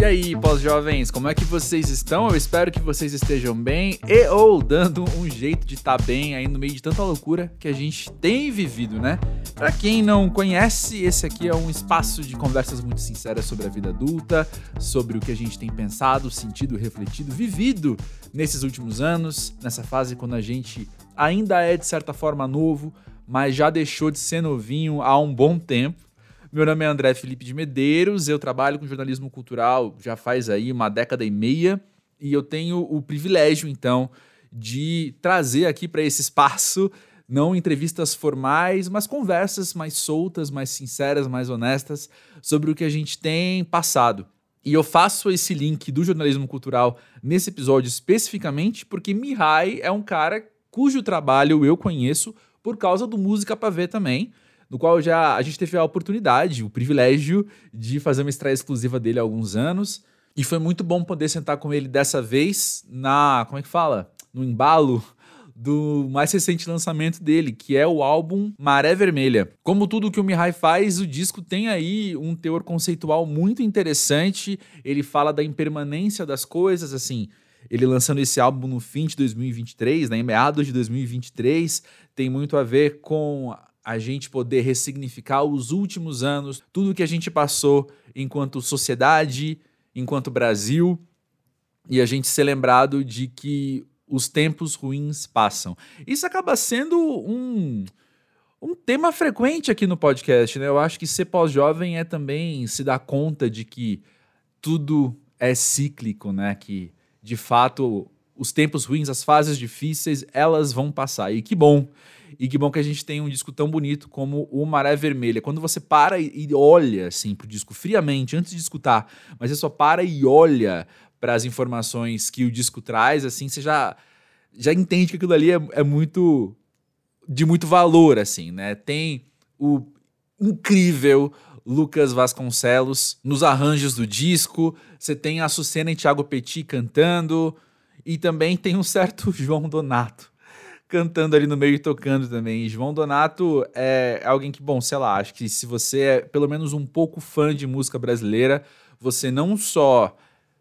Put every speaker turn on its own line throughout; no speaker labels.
E aí, pós-jovens, como é que vocês estão? Eu espero que vocês estejam bem e ou dando um jeito de estar tá bem aí no meio de tanta loucura que a gente tem vivido, né? Para quem não conhece, esse aqui é um espaço de conversas muito sinceras sobre a vida adulta, sobre o que a gente tem pensado, sentido, refletido, vivido nesses últimos anos, nessa fase quando a gente ainda é de certa forma novo, mas já deixou de ser novinho há um bom tempo. Meu nome é André Felipe de Medeiros, eu trabalho com jornalismo cultural já faz aí uma década e meia e eu tenho o privilégio, então, de trazer aqui para esse espaço não entrevistas formais, mas conversas mais soltas, mais sinceras, mais honestas sobre o que a gente tem passado. E eu faço esse link do jornalismo cultural nesse episódio especificamente porque Mihai é um cara cujo trabalho eu conheço por causa do Música Ver também no qual já a gente teve a oportunidade, o privilégio de fazer uma estreia exclusiva dele há alguns anos. E foi muito bom poder sentar com ele dessa vez na. Como é que fala? No embalo do mais recente lançamento dele, que é o álbum Maré Vermelha. Como tudo que o Mihai faz, o disco tem aí um teor conceitual muito interessante. Ele fala da impermanência das coisas, assim. Ele lançando esse álbum no fim de 2023, né, em meados de 2023, tem muito a ver com a gente poder ressignificar os últimos anos, tudo que a gente passou enquanto sociedade, enquanto Brasil, e a gente ser lembrado de que os tempos ruins passam. Isso acaba sendo um, um tema frequente aqui no podcast, né? Eu acho que ser pós-jovem é também se dar conta de que tudo é cíclico, né? Que de fato os tempos ruins, as fases difíceis, elas vão passar. E que bom e que bom que a gente tem um disco tão bonito como o Maré Vermelha. Quando você para e olha assim pro disco friamente antes de escutar, mas você só para e olha para as informações que o disco traz, assim, você já já entende que aquilo ali é, é muito de muito valor, assim, né? Tem o incrível Lucas Vasconcelos nos arranjos do disco, você tem a Sucena e Thiago Petit cantando, e também tem um certo João Donato cantando ali no meio e tocando também. E João Donato é alguém que, bom, sei lá, acho que se você é pelo menos um pouco fã de música brasileira, você não só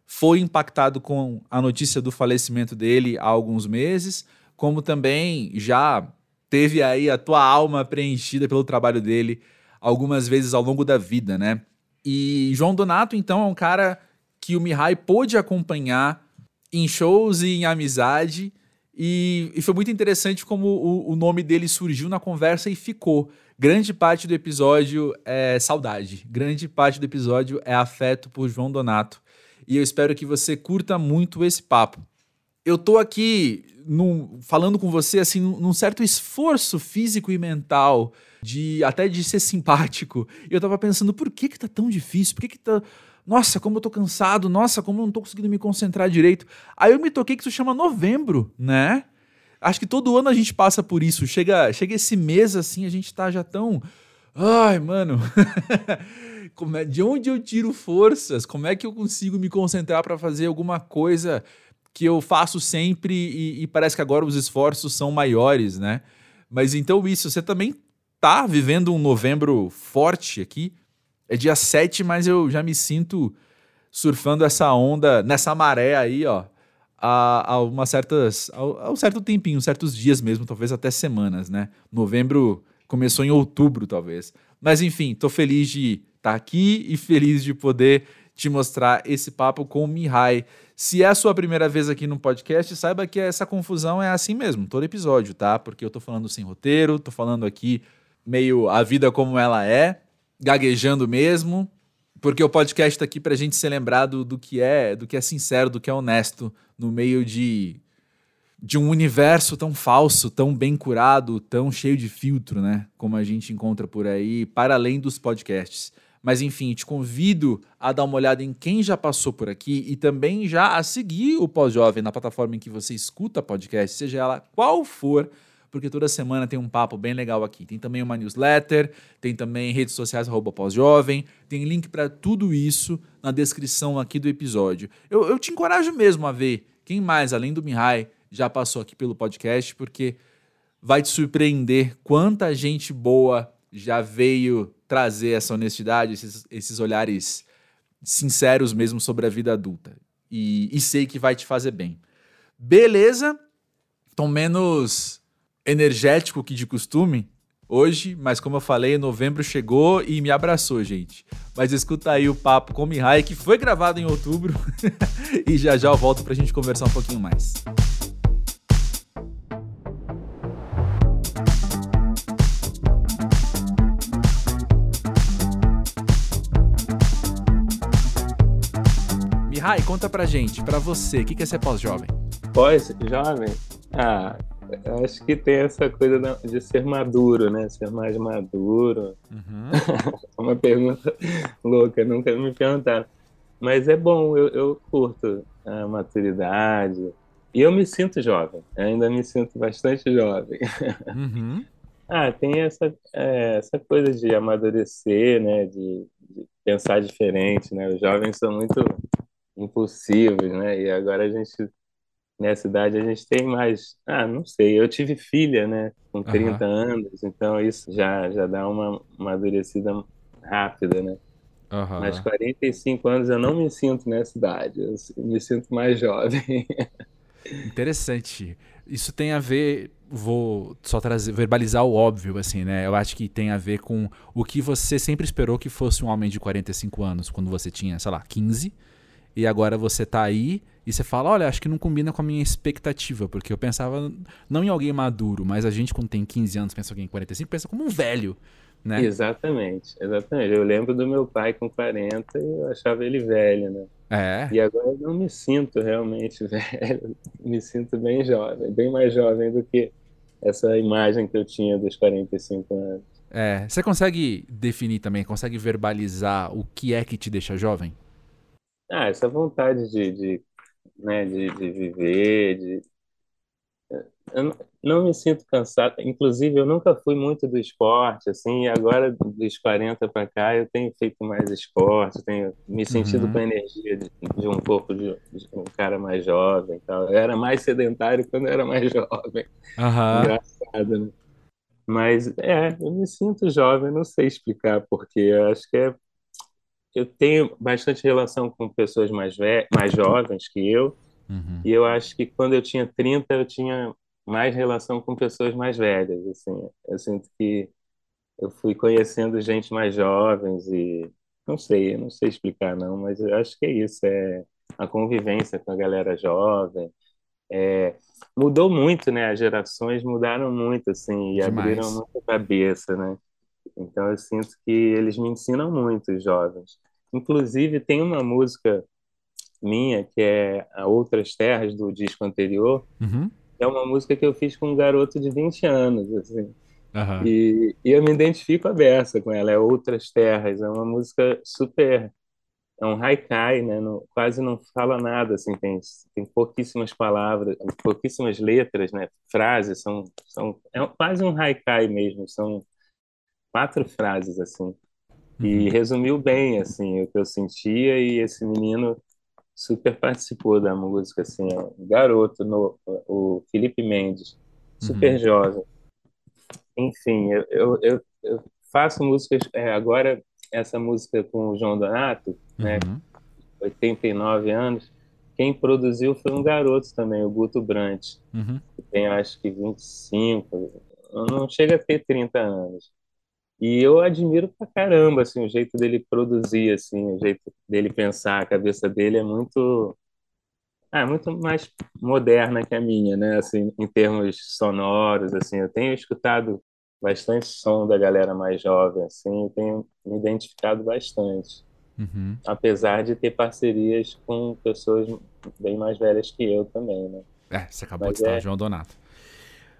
foi impactado com a notícia do falecimento dele há alguns meses, como também já teve aí a tua alma preenchida pelo trabalho dele algumas vezes ao longo da vida, né? E João Donato, então, é um cara que o Mihai pôde acompanhar em shows e em amizade e, e foi muito interessante como o, o, nome dele surgiu na conversa e ficou. Grande parte do episódio é saudade. Grande parte do episódio é afeto por João Donato. E eu espero que você curta muito esse papo. Eu tô aqui num, falando com você assim num certo esforço físico e mental de até de ser simpático. E eu tava pensando, por que que tá tão difícil? Por que que tá nossa, como eu tô cansado, nossa, como eu não tô conseguindo me concentrar direito. Aí eu me toquei que isso chama novembro, né? Acho que todo ano a gente passa por isso. Chega, chega esse mês assim, a gente tá já tão. Ai, mano. É, de onde eu tiro forças? Como é que eu consigo me concentrar para fazer alguma coisa que eu faço sempre e, e, parece que agora os esforços são maiores, né? Mas então isso, você também tá vivendo um novembro forte aqui? É dia 7, mas eu já me sinto surfando essa onda, nessa maré aí, ó, há, há uma certas, há um certo tempinho, certos dias mesmo, talvez até semanas, né? Novembro começou em outubro, talvez. Mas enfim, tô feliz de estar tá aqui e feliz de poder te mostrar esse papo com o Mihai. Se é a sua primeira vez aqui no podcast, saiba que essa confusão é assim mesmo, todo episódio, tá? Porque eu tô falando sem roteiro, tô falando aqui meio a vida como ela é, gaguejando mesmo, porque o podcast está aqui para a gente ser lembrado do que é, do que é sincero, do que é honesto no meio de de um universo tão falso, tão bem curado, tão cheio de filtro, né? Como a gente encontra por aí, para além dos podcasts. Mas enfim, te convido a dar uma olhada em quem já passou por aqui e também já a seguir o Pós-Jovem na plataforma em que você escuta podcast, seja ela qual for porque toda semana tem um papo bem legal aqui. Tem também uma newsletter, tem também redes sociais pós-jovem, tem link para tudo isso na descrição aqui do episódio. Eu, eu te encorajo mesmo a ver quem mais, além do Mihai, já passou aqui pelo podcast, porque vai te surpreender quanta gente boa já veio trazer essa honestidade, esses, esses olhares sinceros mesmo sobre a vida adulta. E, e sei que vai te fazer bem. Beleza? Tô menos energético que de costume hoje, mas como eu falei, novembro chegou e me abraçou, gente. Mas escuta aí o papo com o Mihai, que foi gravado em outubro, e já já eu volto pra gente conversar um pouquinho mais. Mihai, conta pra gente, pra você, o que é ser pós-jovem?
Pós-jovem? Ah, acho que tem essa coisa de ser maduro, né? Ser mais maduro. Uhum. Uma pergunta louca, nunca me perguntaram. Mas é bom, eu, eu curto a maturidade. E eu me sinto jovem, ainda me sinto bastante jovem. Uhum. ah, tem essa, é, essa coisa de amadurecer, né? De, de pensar diferente, né? Os jovens são muito impulsivos, né? E agora a gente nessa idade a gente tem mais, ah, não sei, eu tive filha, né, com 30 uhum. anos, então isso já, já dá uma amadurecida rápida, né? Uhum. Mas 45 anos eu não me sinto nessa idade, eu me sinto mais jovem.
Interessante. Isso tem a ver, vou só trazer, verbalizar o óbvio, assim, né? Eu acho que tem a ver com o que você sempre esperou que fosse um homem de 45 anos, quando você tinha, sei lá, 15, e agora você tá aí e você fala, olha, acho que não combina com a minha expectativa, porque eu pensava não em alguém maduro, mas a gente quando tem 15 anos pensa em alguém 45, pensa como um velho, né?
Exatamente, exatamente. Eu lembro do meu pai com 40 e eu achava ele velho, né? É. E agora eu não me sinto realmente velho, me sinto bem jovem, bem mais jovem do que essa imagem que eu tinha dos 45 anos.
É, você consegue definir também, consegue verbalizar o que é que te deixa jovem?
Ah, essa vontade de, de né, de, de viver, de... Eu não me sinto cansado. Inclusive, eu nunca fui muito do esporte, assim, agora, dos 40 para cá, eu tenho feito mais esporte, tenho me sentido uhum. com a energia de, de um pouco de, de, um cara mais jovem tal. Eu era mais sedentário quando eu era mais jovem. Uhum. Engraçado, né? Mas, é, eu me sinto jovem, não sei explicar porque. Eu acho que é eu tenho bastante relação com pessoas mais, mais jovens que eu, uhum. e eu acho que quando eu tinha 30, eu tinha mais relação com pessoas mais velhas, assim. Eu sinto que eu fui conhecendo gente mais jovens e não sei, não sei explicar não, mas eu acho que é isso, é a convivência com a galera jovem. É, mudou muito, né? As gerações mudaram muito, assim, e Demais. abriram muito a cabeça, né? Então eu sinto que eles me ensinam muito, os jovens. Inclusive tem uma música minha que é a Outras Terras do disco anterior. Uhum. É uma música que eu fiz com um garoto de 20 anos, assim. Uhum. E, e, eu me identifico a beça com ela, é Outras Terras, é uma música super é um haikai, né? Não, quase não fala nada, assim, tem, tem pouquíssimas palavras, pouquíssimas letras, né? Frases, são, são é quase um haikai mesmo, são quatro frases assim e uhum. resumiu bem assim o que eu sentia e esse menino super participou da música assim ó, garoto no o Felipe Mendes super uhum. jovem enfim eu, eu, eu, eu faço músicas é, agora essa música com o João Donato né uhum. 89 anos quem produziu foi um garoto também o Guto Brant uhum. que tem acho que 25 não chega a ter 30 anos e eu admiro pra caramba, assim, o jeito dele produzir, assim, o jeito dele pensar, a cabeça dele é muito, é muito mais moderna que a minha, né, assim, em termos sonoros, assim, eu tenho escutado bastante som da galera mais jovem, assim, eu tenho me identificado bastante. Uhum. Apesar de ter parcerias com pessoas bem mais velhas que eu também, né?
É, você acabou Mas de citar é... o João Donato.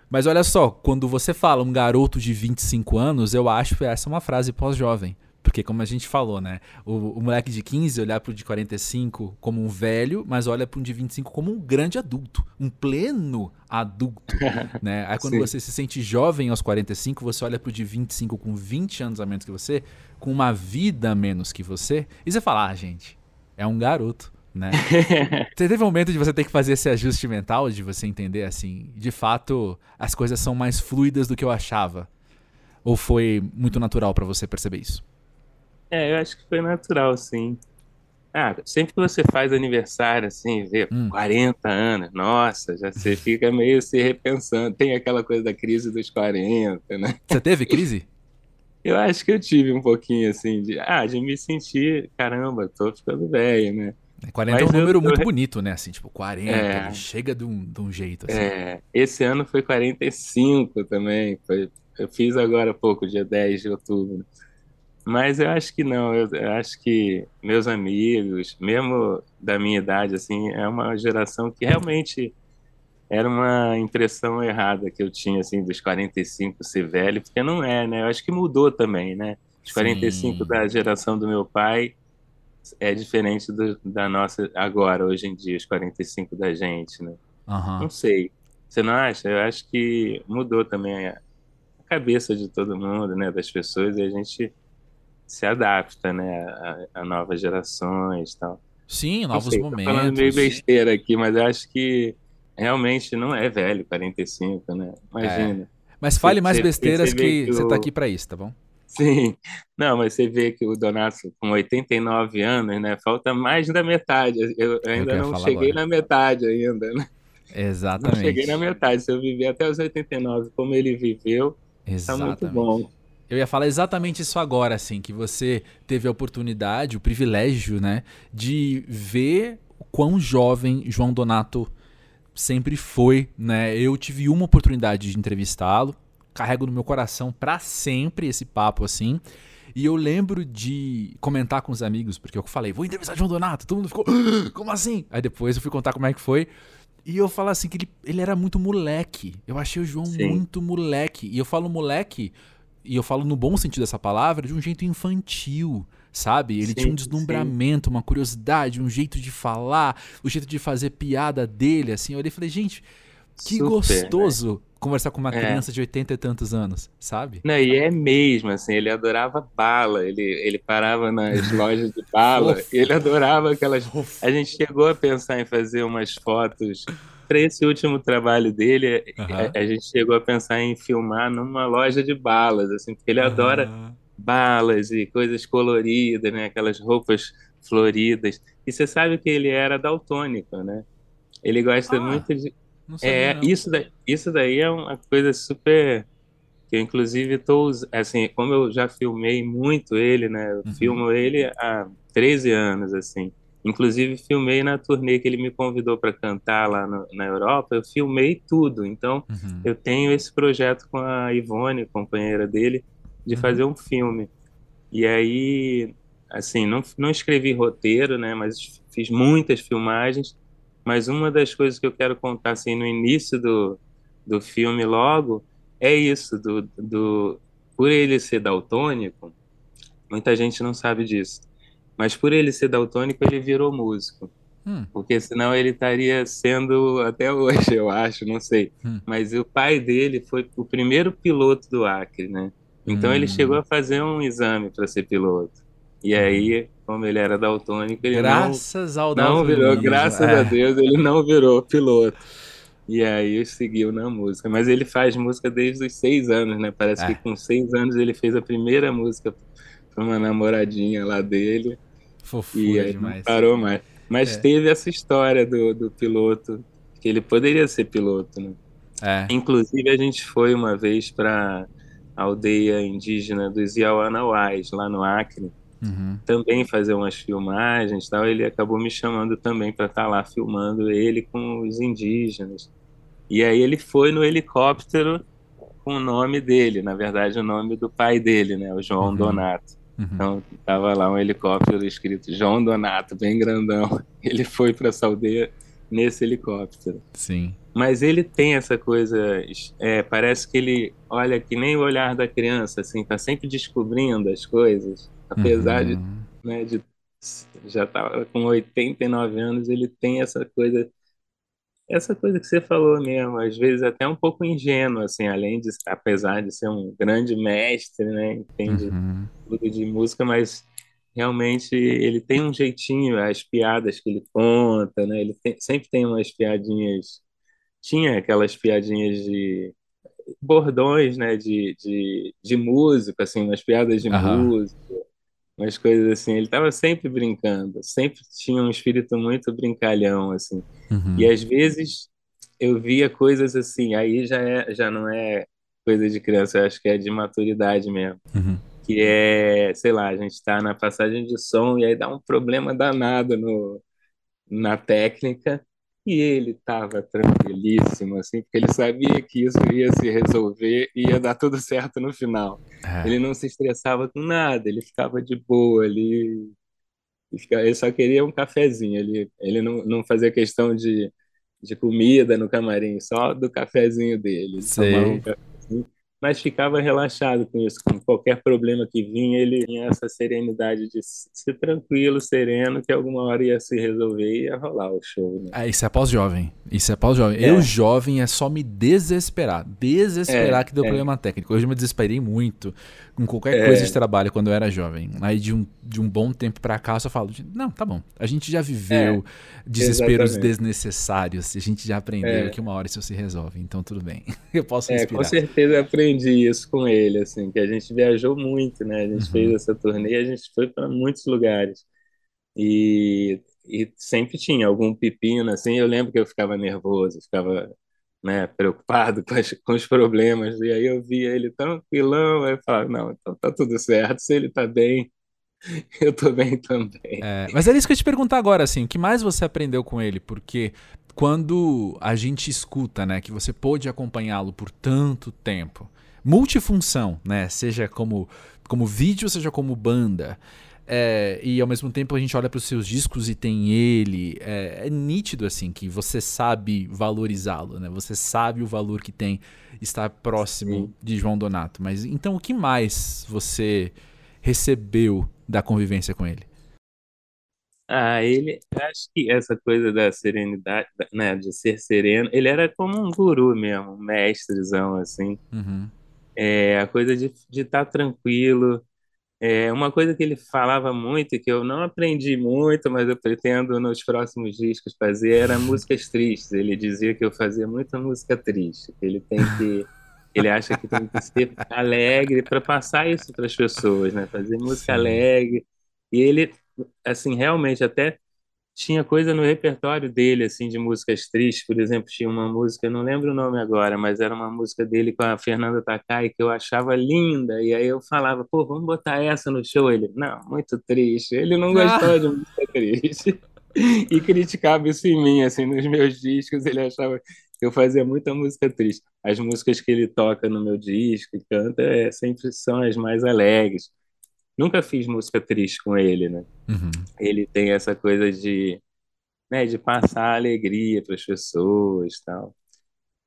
Mas olha só, quando você fala um garoto de 25 anos, eu acho que essa é uma frase pós-jovem. Porque, como a gente falou, né? O, o, moleque de 15 olhar pro de 45 como um velho, mas olha pro de 25 como um grande adulto, um pleno adulto, né? Aí quando Sim. você se sente jovem aos 45, você olha pro de 25 com 20 anos a menos que você, com uma vida a menos que você, e você fala, ah, gente, é um garoto né? você teve um momento de você ter que fazer esse ajuste mental, de você entender assim, de fato, as coisas são mais fluidas do que eu achava? Ou foi muito natural para você perceber isso?
É, eu acho que foi natural, sim. Ah, sempre que você faz aniversário, assim, vê
Hum.
40 anos, nossa, já você fica meio se repensando. Tem aquela coisa da crise dos 40, né?
Você teve crise?
Eu acho que eu tive um pouquinho, assim, de, ah, de me sentir, caramba, tô ficando velho, né?
40 é um
Mas eu-
número
eu-
muito bonito, né? Assim, tipo, 40,
É.
chega de um, de um jeito, assim.
É, esse ano foi 45 também, foi, eu fiz agora há pouco, dia 10 de outubro. Mas eu acho que não, eu, eu acho que meus amigos, mesmo da minha idade, assim, é uma geração que realmente era uma impressão errada que eu tinha, assim, dos 45 ser velho, porque não é, né? Eu acho que mudou também, né? Os 45
Sim.
da geração do meu pai é diferente do- da nossa agora, hoje em dia, os 45 da gente, né?
Aham.
Não sei. Você não acha? Eu acho que mudou também a cabeça de todo mundo, né? Das pessoas, e a gente se adapta, né? A, a novas gerações e tal.
Sim,
Não
novos
sei, tô falando meio
momentos.
besteira aqui, mas eu acho que realmente não é velho, 45, né? Imagina.
Mas fale mais besteiras que
que
você tá aqui pra isso, tá bom?
Sim. Não, mas você vê que o Donato, com 89 anos, né? Falta mais da metade. Eu ainda
eu ia
não cheguei
agora.
na metade ainda, né? Não
Exatamente.
cheguei na metade. Se eu viver até os 89 como ele viveu, tá muito
Exatamente.
bom.
Eu ia falar exatamente isso agora, assim, que você teve a oportunidade, o privilégio, né, de ver o quão jovem João Donato sempre foi, né? Eu tive uma oportunidade de entrevistá-lo, carrego no meu coração pra sempre esse papo assim. E eu lembro de comentar com os amigos, porque eu falei, vou entrevistar João Donato, todo mundo ficou, "Ah, como assim? Aí depois eu fui contar como é que foi. E eu falo assim que ele, ele era muito moleque. Eu achei o João
Sim.
muito moleque. E eu falo moleque, e eu falo no bom sentido dessa palavra, de um jeito infantil, sabe? Ele
Sim,
tinha um deslumbramento, uma curiosidade, um jeito de falar, o jeito de fazer piada dele, assim. Eu olhei e falei, gente, que
Super,
gostoso conversar com uma
É.
criança de 80 e tantos anos, sabe?
Não, e é mesmo, assim, ele adorava bala, ele, ele parava nas lojas de bala,
Fofo.
ele adorava aquelas. A gente chegou a pensar em fazer umas fotos para esse último trabalho dele.
Aham.
A, a gente chegou a pensar em filmar numa loja de balas, assim, porque ele adora
Ah,
balas e coisas coloridas, né? Aquelas roupas floridas. E você sabe que ele era daltônico, né? Ele gosta
Ah,
muito de. É,
não.
isso, da, isso daí é uma coisa super. Que eu, inclusive, us- assim, como eu já filmei muito ele, né? Eu
Uhum.
filmo ele há 13 anos, assim. Inclusive, filmei na turnê que ele me convidou para cantar lá no- na Europa, eu filmei tudo. Então,
Uhum.
eu tenho esse projeto com a Ivone, companheira dele, de
Uhum.
fazer um filme. E aí, assim, não, não escrevi roteiro, né? Mas fiz muitas filmagens. Mas uma das coisas que eu quero contar, assim, no início do, do filme logo, é isso, do, do, por ele ser daltônico, muita gente não sabe disso. Mas por ele ser daltônico, ele virou músico.
Hum,
Porque senão ele estaria sendo até hoje, eu acho, não sei.
Hum.
Mas o pai dele foi o primeiro piloto do Acre, né? Então ele
Hum.
chegou a fazer um exame para ser piloto. E aí, como ele era daltônico, ele
graças ao
não, não virou, graças
É.
a Deus, ele não virou piloto. E aí seguiu na música. Mas ele faz música desde os seis anos, né? Parece
É.
que com seis anos ele fez a primeira música para uma namoradinha lá dele. E
Fofura
aí
demais.
não parou mais. Mas
É.
teve essa história do, do piloto, que ele poderia ser piloto, né?
É.
Inclusive, a gente foi uma vez para a aldeia indígena dos Yawanawais, lá no Acre,
Uhum.
também fazer umas filmagens tal. Ele acabou me chamando também para estar lá filmando ele com os indígenas. E aí ele foi no helicóptero com o nome dele, na verdade, o nome do pai dele, né? O João
Uhum.
Donato.
Uhum.
Então, tava lá um helicóptero escrito João Donato, bem grandão. Ele foi para essa aldeia nesse helicóptero.
Sim.
Mas ele tem essa coisa, é, parece que ele olha que nem o olhar da criança, assim, tá sempre descobrindo as coisas. Apesar de,
Uhum.
né, de já tá com 89 anos, ele tem essa coisa, essa coisa que você falou mesmo, às vezes até um pouco ingênuo, assim, além de, apesar de ser um grande mestre, né, entende
Uhum.
tudo de música, mas realmente ele tem um jeitinho, as piadas que ele conta, né? Ele tem- sempre tem umas piadinhas, tinha aquelas piadinhas de bordões, né? De, de, de música, assim, umas piadas de
Aham.
música. Umas coisas assim. Ele estava sempre brincando, sempre tinha um espírito muito brincalhão, assim.
Uhum.
E às vezes eu via coisas assim, aí já, é, já não é coisa de criança, eu acho que é de maturidade mesmo.
Uhum.
Que é, sei lá, a gente está na passagem de som e aí dá um problema danado no, na técnica. E ele estava tranquilíssimo, assim, porque ele sabia que isso ia se resolver e ia dar tudo certo no final.
É.
Ele não se estressava com nada, ele ficava de boa, ele, ele só queria um cafezinho, ele, ele não, não fazia questão de, de comida no camarim, só do cafezinho dele.
Sei.
Um cafezinho mas ficava relaxado com isso. Com qualquer problema que vinha, ele tinha essa serenidade de ser tranquilo, sereno, que alguma hora ia se resolver e ia rolar o show. Né?
Ah, isso é pós-jovem. Isso é pós-jovem.
É.
Eu, jovem, é só me desesperar. Desesperar
É,
que deu
é.
problema técnico. Hoje eu me desesperei muito com qualquer
É.
coisa de trabalho quando eu era jovem. Aí de um, de um bom tempo pra cá eu só falo, não, tá bom. A gente já viveu desesperos
É, exatamente.
desnecessários. A gente já aprendeu
É.
que uma hora isso se resolve. Então tudo bem. Eu posso
É,
respirar.
com certeza aprendi isso com ele, assim, que a gente viajou muito, né? A gente
Uhum.
fez essa turnê, a gente foi para muitos lugares. E, e sempre tinha algum pepino, assim, eu lembro que eu ficava nervoso, ficava, né, preocupado com, as- com os problemas, e aí eu via ele tranquilão, aí eu falava, não, então tá tudo certo, se ele tá bem, eu tô bem também.
É, mas era isso que eu te perguntar agora, assim, o que mais você aprendeu com ele? Porque quando a gente escuta, né, que você pôde acompanhá-lo por tanto tempo, multifunção, né, seja como, como vídeo, seja como banda, é, e ao mesmo tempo a gente olha para os seus discos e tem ele, é, é nítido, assim, que você sabe valorizá-lo, né, você sabe o valor que tem estar próximo
Sim.
de João Donato, mas então o que mais você recebeu da convivência com ele?
Ah, ele, acho que essa coisa da serenidade, da- né, de ser sereno, ele era como um guru mesmo, um mestrezão, assim,
Uhum.
É, a coisa de estar tranquilo. É uma coisa que ele falava muito e que eu não aprendi muito, mas eu pretendo nos próximos discos fazer era músicas tristes. Ele dizia que eu fazia muita música triste, ele tem que ele acha que tem que ser alegre para passar isso para as pessoas, né? Fazer música
Sim.
alegre. E ele assim, realmente até tinha coisa no repertório dele, assim, de músicas tristes, por exemplo, tinha uma música, eu não lembro o nome agora, mas era uma música dele com a Fernanda Takai que eu achava linda, e aí eu falava, pô, vamos botar essa no show. Ele, não, muito triste. Ele não gostava de música triste. E criticava isso em mim, assim, nos meus discos, ele achava que eu fazia muita música triste. As músicas que ele toca no meu disco e canta é, sempre são as mais alegres. Nunca fiz música triste com ele, né?
Uhum.
ele tem essa coisa de, né, de passar alegria para as pessoas, tal.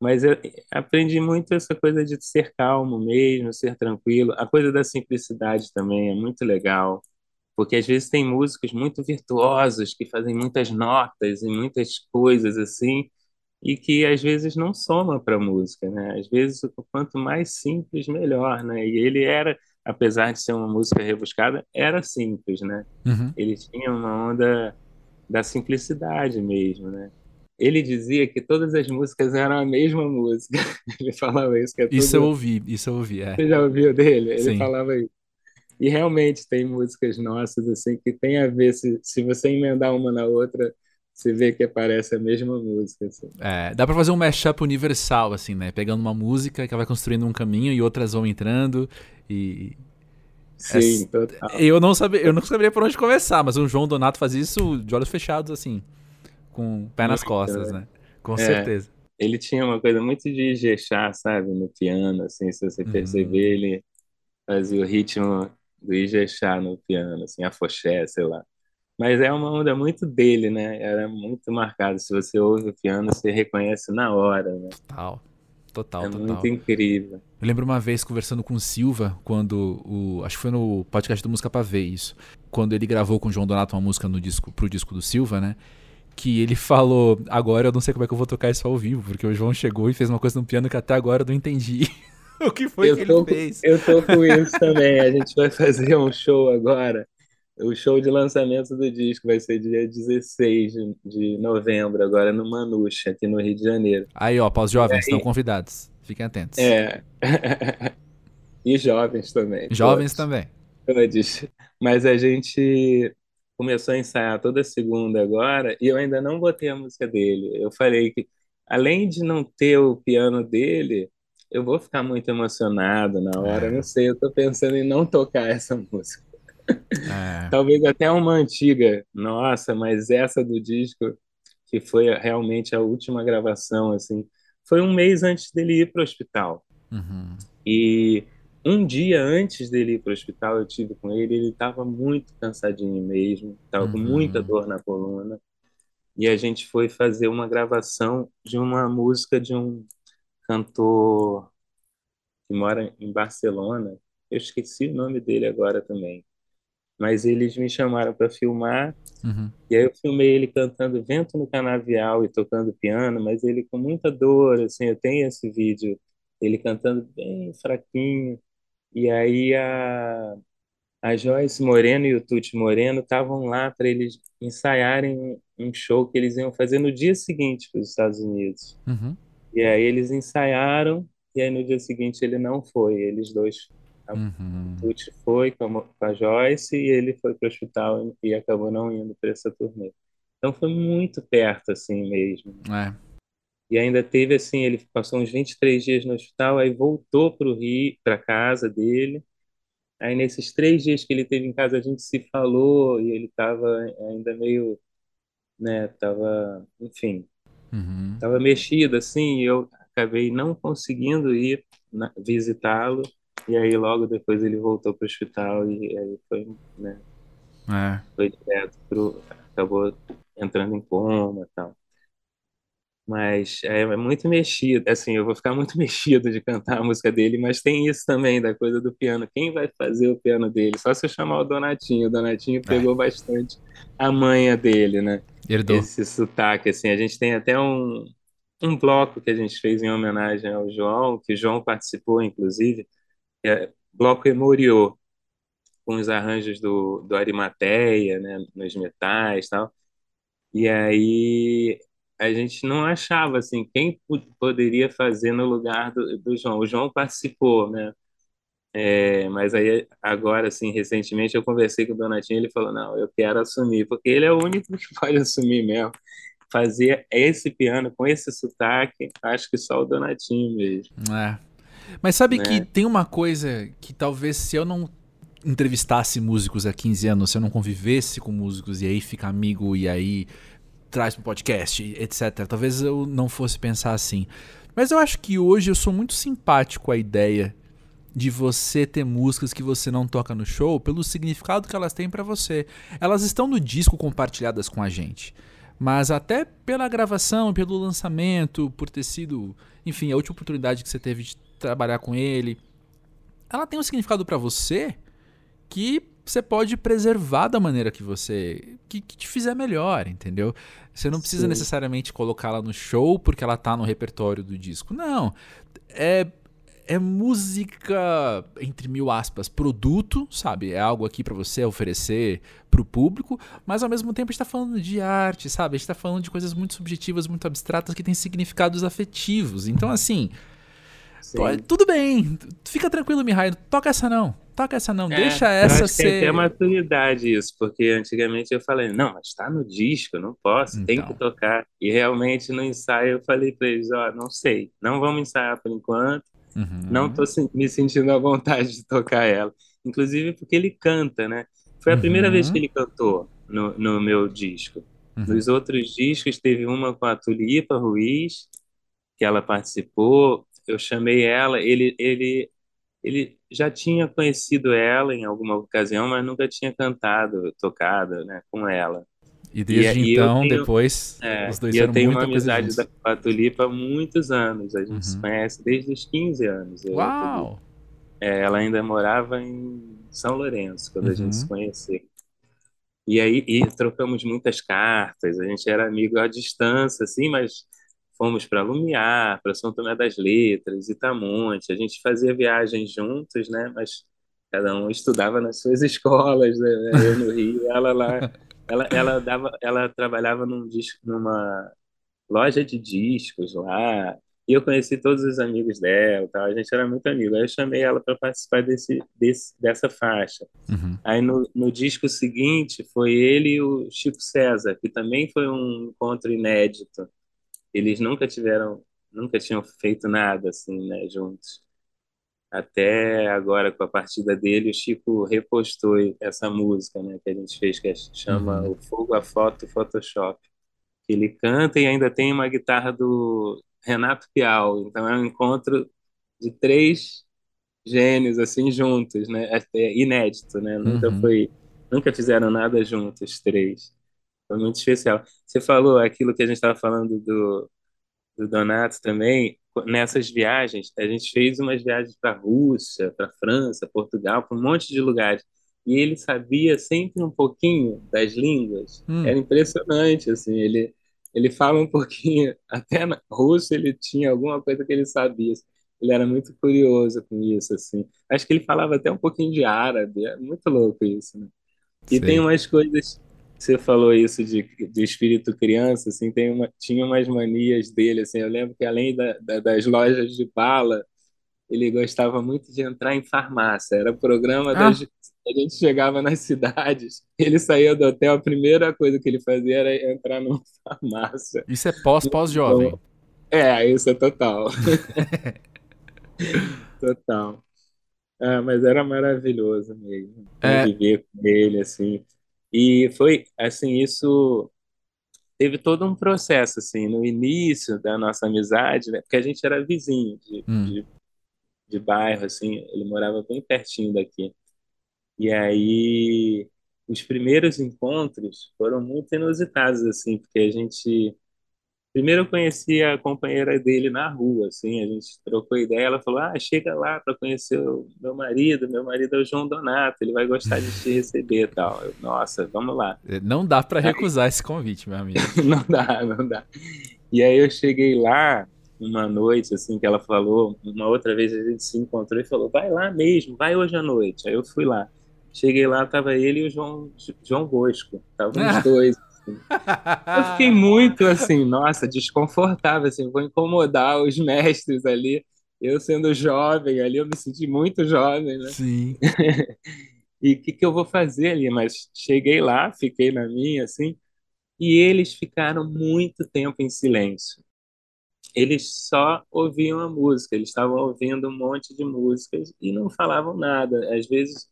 Mas eu aprendi muito essa coisa de ser calmo mesmo, ser tranquilo. A coisa da simplicidade também é muito legal, porque às vezes tem músicos muito virtuosos que fazem muitas notas e muitas coisas assim, e que às vezes não soma para a música, né? Às vezes quanto mais simples melhor, né? E ele era, apesar de ser uma música rebuscada, era simples, né?
Uhum.
ele tinha uma onda da simplicidade mesmo, né? Ele dizia que todas as músicas eram a mesma música. Ele falava isso, é tudo...
Isso eu ouvi, isso eu ouvi, é.
Você já ouviu dele? Ele
Sim.
falava isso. E realmente tem músicas nossas assim que tem a ver se, se você emendar uma na outra, você vê que parece a mesma música. Assim.
É, dá pra fazer um mashup universal, assim, né? Pegando uma música que vai construindo um caminho e outras vão entrando e...
Sim, total.
Eu não, sabia, eu não saberia por onde começar, mas o João Donato fazia isso de olhos fechados, assim, com o pé nas
Muito,
costas,
né?
né? Com
É.
certeza.
Ele tinha uma coisa muito de Ijexá, sabe, no piano, assim, se você
Uhum.
perceber, ele fazia o ritmo do Ijexá no piano, assim, afoxé, sei lá. Mas é uma onda muito dele, né? Era muito marcado. Se você ouve o piano, você reconhece na hora, né?
Total. Total,
é
total.
muito incrível.
Eu lembro uma vez conversando com o Silva, quando o. Acho que foi no podcast do Música Pra Ver isso. Quando ele gravou com o João Donato uma música no disco, pro disco do Silva, né? Que ele falou, agora eu não sei como é que eu vou tocar isso ao vivo, porque o João chegou e fez uma coisa no piano que até agora eu não entendi. o que foi
Eu
que
tô,
ele fez?
eu tô com isso também. A gente vai fazer um show agora. O show de lançamento do disco vai ser dia 16 de, de novembro, agora no Manuxa, aqui no Rio de Janeiro.
Aí, ó, pós-jovens,
E aí-
estão convidados. Fiquem atentos.
É. e jovens também.
Jovens
todos.
também.
Todos. Mas a gente começou a ensaiar toda segunda agora e eu ainda não botei a música dele. Eu falei que, além de não ter o piano dele, eu vou ficar muito emocionado na hora. Não
É,
sei, eu tô pensando em não tocar essa música.
É.
Talvez até uma antiga, nossa, mas essa do disco, que foi realmente a última gravação, assim, foi um mês antes dele ir para o hospital.
Uhum,
E um dia antes dele ir para o hospital, eu tive com ele, ele estava muito cansadinho mesmo, estava com muita
uhum,
dor na coluna. E a gente foi fazer uma gravação de uma música de um cantor que mora em Barcelona. Eu esqueci o nome dele agora também. Mas eles me chamaram para filmar,
uhum,
e aí eu filmei ele cantando Vento no Canavial e tocando piano, mas ele com muita dor, assim, eu tenho esse vídeo, ele cantando bem fraquinho. E aí a, a Joyce Moreno e o Tuti Moreno estavam lá para eles ensaiarem um show que eles iam fazer no dia seguinte para os Estados Unidos.
uhum,
E aí eles ensaiaram, e aí no dia seguinte ele não foi. Eles dois, a- o
uhum.
Tuti foi com a, com a Joyce e ele foi para o hospital e acabou não indo para essa turnê. Então foi muito perto assim mesmo.
É.
E ainda teve assim, ele passou uns 23 dias no hospital, aí voltou para o Rio, para casa dele. Aí nesses três dias que ele teve em casa, a gente se falou e ele estava ainda meio, né, tava, enfim,
Uhum.
tava mexido assim, e eu acabei não conseguindo ir visitá-lo. E aí logo depois ele voltou para o hospital e aí foi, né,
É.
foi direto pro, acabou entrando em coma, e tal. Mas é, é muito mexido, assim, eu vou ficar muito mexido de cantar a música dele, mas tem isso também da coisa do piano. Quem vai fazer o piano dele? Só se eu chamar o Donatinho. O Donatinho
É.
pegou bastante a manha dele, né?
Herdou.
Esse sotaque, assim. A gente tem até um, um bloco que a gente fez em homenagem ao João, que o João participou, inclusive, é Bloco Emoriô, com os arranjos do, do Arimateia, né? Nos metais e tal. E aí a gente não achava assim quem po- poderia fazer no lugar do, do João. O João participou, né? É, mas aí agora assim recentemente eu conversei com o Donatinho, ele falou não, eu quero assumir, porque ele é o único que pode assumir mesmo. Fazer esse piano com esse sotaque, acho que só o Donatinho mesmo,
É. Mas sabe que
né?
tem uma coisa que talvez se eu não entrevistasse músicos há 15 anos, se eu não convivesse com músicos e aí fica amigo e aí traz pro podcast, etc. Talvez eu não fosse pensar assim. Mas eu acho que hoje eu sou muito simpático à ideia de você ter músicas que você não toca no show pelo significado que elas têm pra você. Elas estão no disco compartilhadas com a gente. Mas até pela gravação, pelo lançamento, por ter sido, enfim, a última oportunidade que você teve de trabalhar com ele, ela tem um significado pra você que você pode preservar da maneira que você que, que te fizer melhor, entendeu? Você não precisa
Sim,
necessariamente colocá-la no show porque ela tá no repertório do disco. Não. É é música entre mil aspas, produto, sabe? É algo aqui pra você oferecer pro público, mas ao mesmo tempo a gente tá falando de arte, sabe? A gente tá falando de coisas muito subjetivas, muito abstratas que têm significados afetivos. Então assim, Pode-
sim.
tudo bem. Fica tranquilo, Mihai. Toca essa não. Toca essa não.
É,
Deixa
eu
essa
acho que é até
ser.
maturidade isso, porque antigamente eu falei, não, mas está no disco, não posso, tem que
Então.
tocar. E realmente no ensaio eu falei para eles, ó, não sei, não vamos ensaiar por enquanto, não
Uhum.
estou me sentindo à vontade de tocar ela. Inclusive porque ele canta, né? Foi a primeira vez que
Uhum.
ele cantou no, no meu disco.
Uhum.
Nos outros discos teve uma com a Tulipa Ruiz, que ela participou, eu chamei ela, ele, ele ele já tinha conhecido ela em alguma ocasião, mas nunca tinha cantado, tocado, né, com ela.
E desde
e
então,
tenho,
depois,
é,
os dois
e eu tenho uma amizade da,
juntos.
com a Tulipa há muitos anos. A gente se
Uhum.
conhece desde os 15 anos.
Uau!
É, ela ainda morava em São Lourenço quando a gente se
Uhum.
conheceu. E aí e trocamos muitas cartas, a gente era amigo à distância, assim, mas fomos para Lumiar, para São Tomé das Letras, Itamonte, a gente fazia viagens juntos, né? Mas cada um estudava nas suas escolas, né? Eu no Rio, ela lá, ela, ela dava, ela trabalhava num disco, numa loja de discos lá. E eu conheci todos os amigos dela, tal. a gente era muito amigo. Aí eu chamei ela para participar desse, desse, dessa faixa.
Uhum.
Aí no, no disco seguinte foi ele e o Chico César, que também foi um encontro inédito. Eles nunca tiveram, nunca tinham feito nada assim, né, juntos. Até agora, com a partida dele, o Chico repostou essa música, né, que a gente fez, que chama
Uhum.
O Fogo, a Foto, Photoshop. Ele canta e ainda tem uma guitarra do Renato Pial. Então é um encontro de três gênios assim juntos, né? É é inédito, né? Nunca
Uhum.
foi, nunca fizeram nada juntos, três. Foi muito especial. Você falou aquilo que a gente estava falando do, do Donato também. Nessas viagens, a gente fez umas viagens para a Rússia, para a França, Portugal, para um monte de lugares. E ele sabia sempre um pouquinho das línguas.
Hum.
Era impressionante, assim. Ele ele fala um pouquinho, até na russo ele tinha alguma coisa que ele sabia. Ele era muito curioso com isso, assim. Acho que ele falava até um pouquinho de árabe. É muito louco isso, né? E tem umas coisas, você falou isso de, do espírito criança, assim, tem uma, tinha umas manias dele, assim, eu lembro que além da, da- das lojas de bala, ele gostava muito de entrar em farmácia, era o programa
Ah,
das... A gente chegava nas cidades, ele saía do hotel, a primeira coisa que ele fazia era entrar numa farmácia.
isso é pós, pós-jovem.
É, isso é total, total. Ah, mas era maravilhoso mesmo,
É,
conviver com ele, assim. E foi, assim, isso teve todo um processo, assim, no início da nossa amizade, né? Porque a gente era vizinho de,
hum,
de, de bairro, assim, ele morava bem pertinho daqui. E aí, os primeiros encontros foram muito inusitados, assim, porque a gente Primeiro eu conheci a companheira dele na rua, assim, a gente trocou ideia, ela falou, ah, chega lá para conhecer o meu marido, meu marido é o João Donato, ele vai gostar de te receber e tal. Eu, Nossa, vamos lá.
não dá
Aí,
recusar esse convite, meu amigo.
não dá, não dá. E aí eu cheguei lá uma noite, assim, que ela falou, uma outra vez a gente se encontrou e falou, vai lá mesmo, vai hoje à noite. Aí eu fui lá. Cheguei lá, tava ele e o João, João Bosco, estavam os dois. Eu fiquei muito assim, nossa, desconfortável, assim, vou incomodar os mestres ali. Eu sendo jovem ali, eu me senti muito jovem, né?
Sim.
E o que que eu vou fazer ali? Mas cheguei lá, fiquei na minha, assim, e eles ficaram muito tempo em silêncio. Eles só ouviam a música, eles estavam ouvindo um monte de músicas e não falavam nada. Às vezes,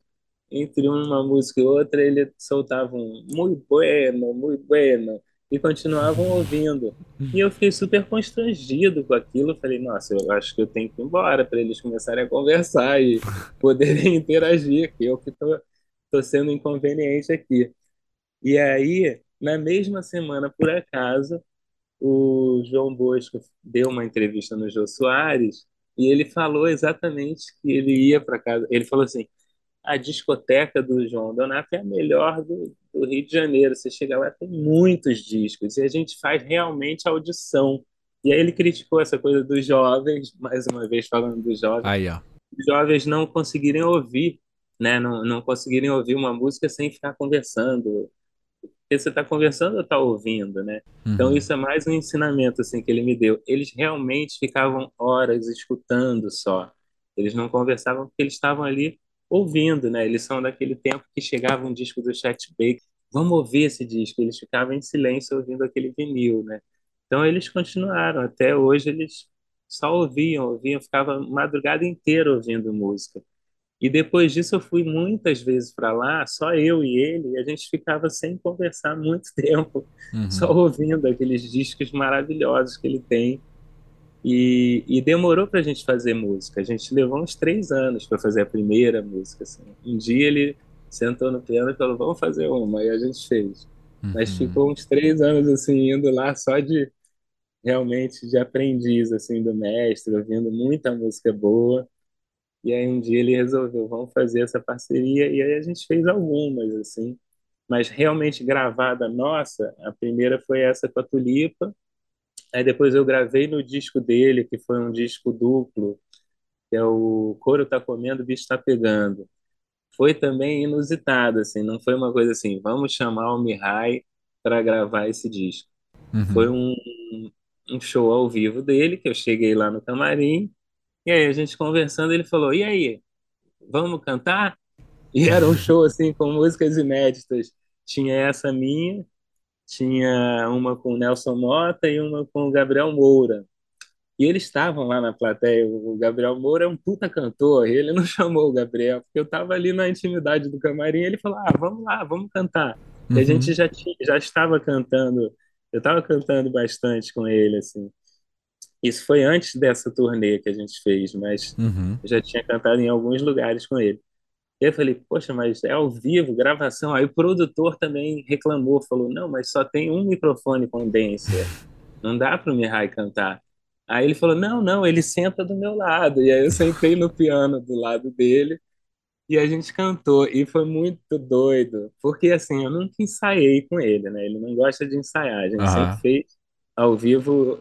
entre uma música e outra, ele soltava um muito bueno, muito bueno, e continuavam ouvindo. E eu fiquei super constrangido com aquilo. Falei, nossa, eu acho que eu tenho que ir embora para eles começarem a conversar e poderem interagir, que eu que tô, tô sendo inconveniente aqui. E aí, na mesma semana, por acaso, o João Bosco deu uma entrevista no Jô Soares e ele falou exatamente que ele ia para casa. Ele falou assim: a discoteca do João Donato é a melhor do, do Rio de Janeiro. Você chega lá, tem muitos discos e a gente faz realmente audição. E aí ele criticou essa coisa dos jovens, mais uma vez falando dos jovens,
Aí, ó.
os jovens não conseguirem ouvir, né? Não, não conseguirem ouvir uma música sem ficar conversando, porque você está conversando ou está ouvindo, né? Então
Uhum.
isso é mais um ensinamento assim que ele me deu. Eles realmente ficavam horas escutando só. Eles não conversavam porque eles estavam ali ouvindo, né? Eles são daquele tempo que chegava um disco do Chet Baker, vamos ouvir esse disco. Eles ficavam em silêncio ouvindo aquele vinil, né? Então eles continuaram até hoje. Eles só ouviam, ouviam, ficava a madrugada inteira ouvindo música. E depois disso eu fui muitas vezes para lá, só eu e ele, e a gente ficava sem conversar muito tempo, só
Uhum.
ouvindo aqueles discos maravilhosos que ele tem. E, e demorou para a gente fazer música. A gente levou uns três anos para fazer a primeira música. Assim. Um dia ele sentou no piano e falou: Vamos fazer uma, e a gente fez. Mas
Uhum.
ficou uns três anos assim indo lá só de realmente de aprendiz assim do mestre, ouvindo muita música boa. E aí um dia ele resolveu, vamos fazer essa parceria, e aí a gente fez algumas, assim. Mas realmente gravada nossa, a primeira foi essa com a Tulipa. Aí depois eu gravei no disco dele, que foi um disco duplo, que é o Couro Tá Comendo, o Bicho Tá Pegando. Foi também inusitado, assim, não foi uma coisa assim, vamos chamar o Mihai para gravar esse disco. Foi
Uhum.
um, um show ao vivo dele, que eu cheguei lá no camarim, e aí a gente conversando, ele falou: "E aí, vamos cantar?" E era um show assim com músicas inéditas. Tinha essa minha, tinha uma com o Nelson Mota e uma com o Gabriel Moura. E eles estavam lá na plateia. O Gabriel Moura é um puta cantor, e ele não chamou o Gabriel, porque eu estava ali na intimidade do camarim. Ele falou: Ah, vamos lá, vamos cantar. E a gente já, tinha, já estava cantando, eu estava cantando bastante com ele, assim. Isso foi antes dessa turnê que a gente fez, mas
Uhum.
eu já tinha cantado em alguns lugares com ele. E eu falei, poxa, mas é ao vivo, gravação. Aí o produtor também reclamou, falou, não, mas só tem um microfone condenser, não dá para o Mihai cantar. Aí ele falou, não, não, ele senta do meu lado. E aí eu sentei no piano do lado dele e a gente cantou. E foi muito doido, porque assim, eu nunca ensaiei com ele, né? Ele não gosta de ensaiar. A gente sempre
Aham.
fez ao vivo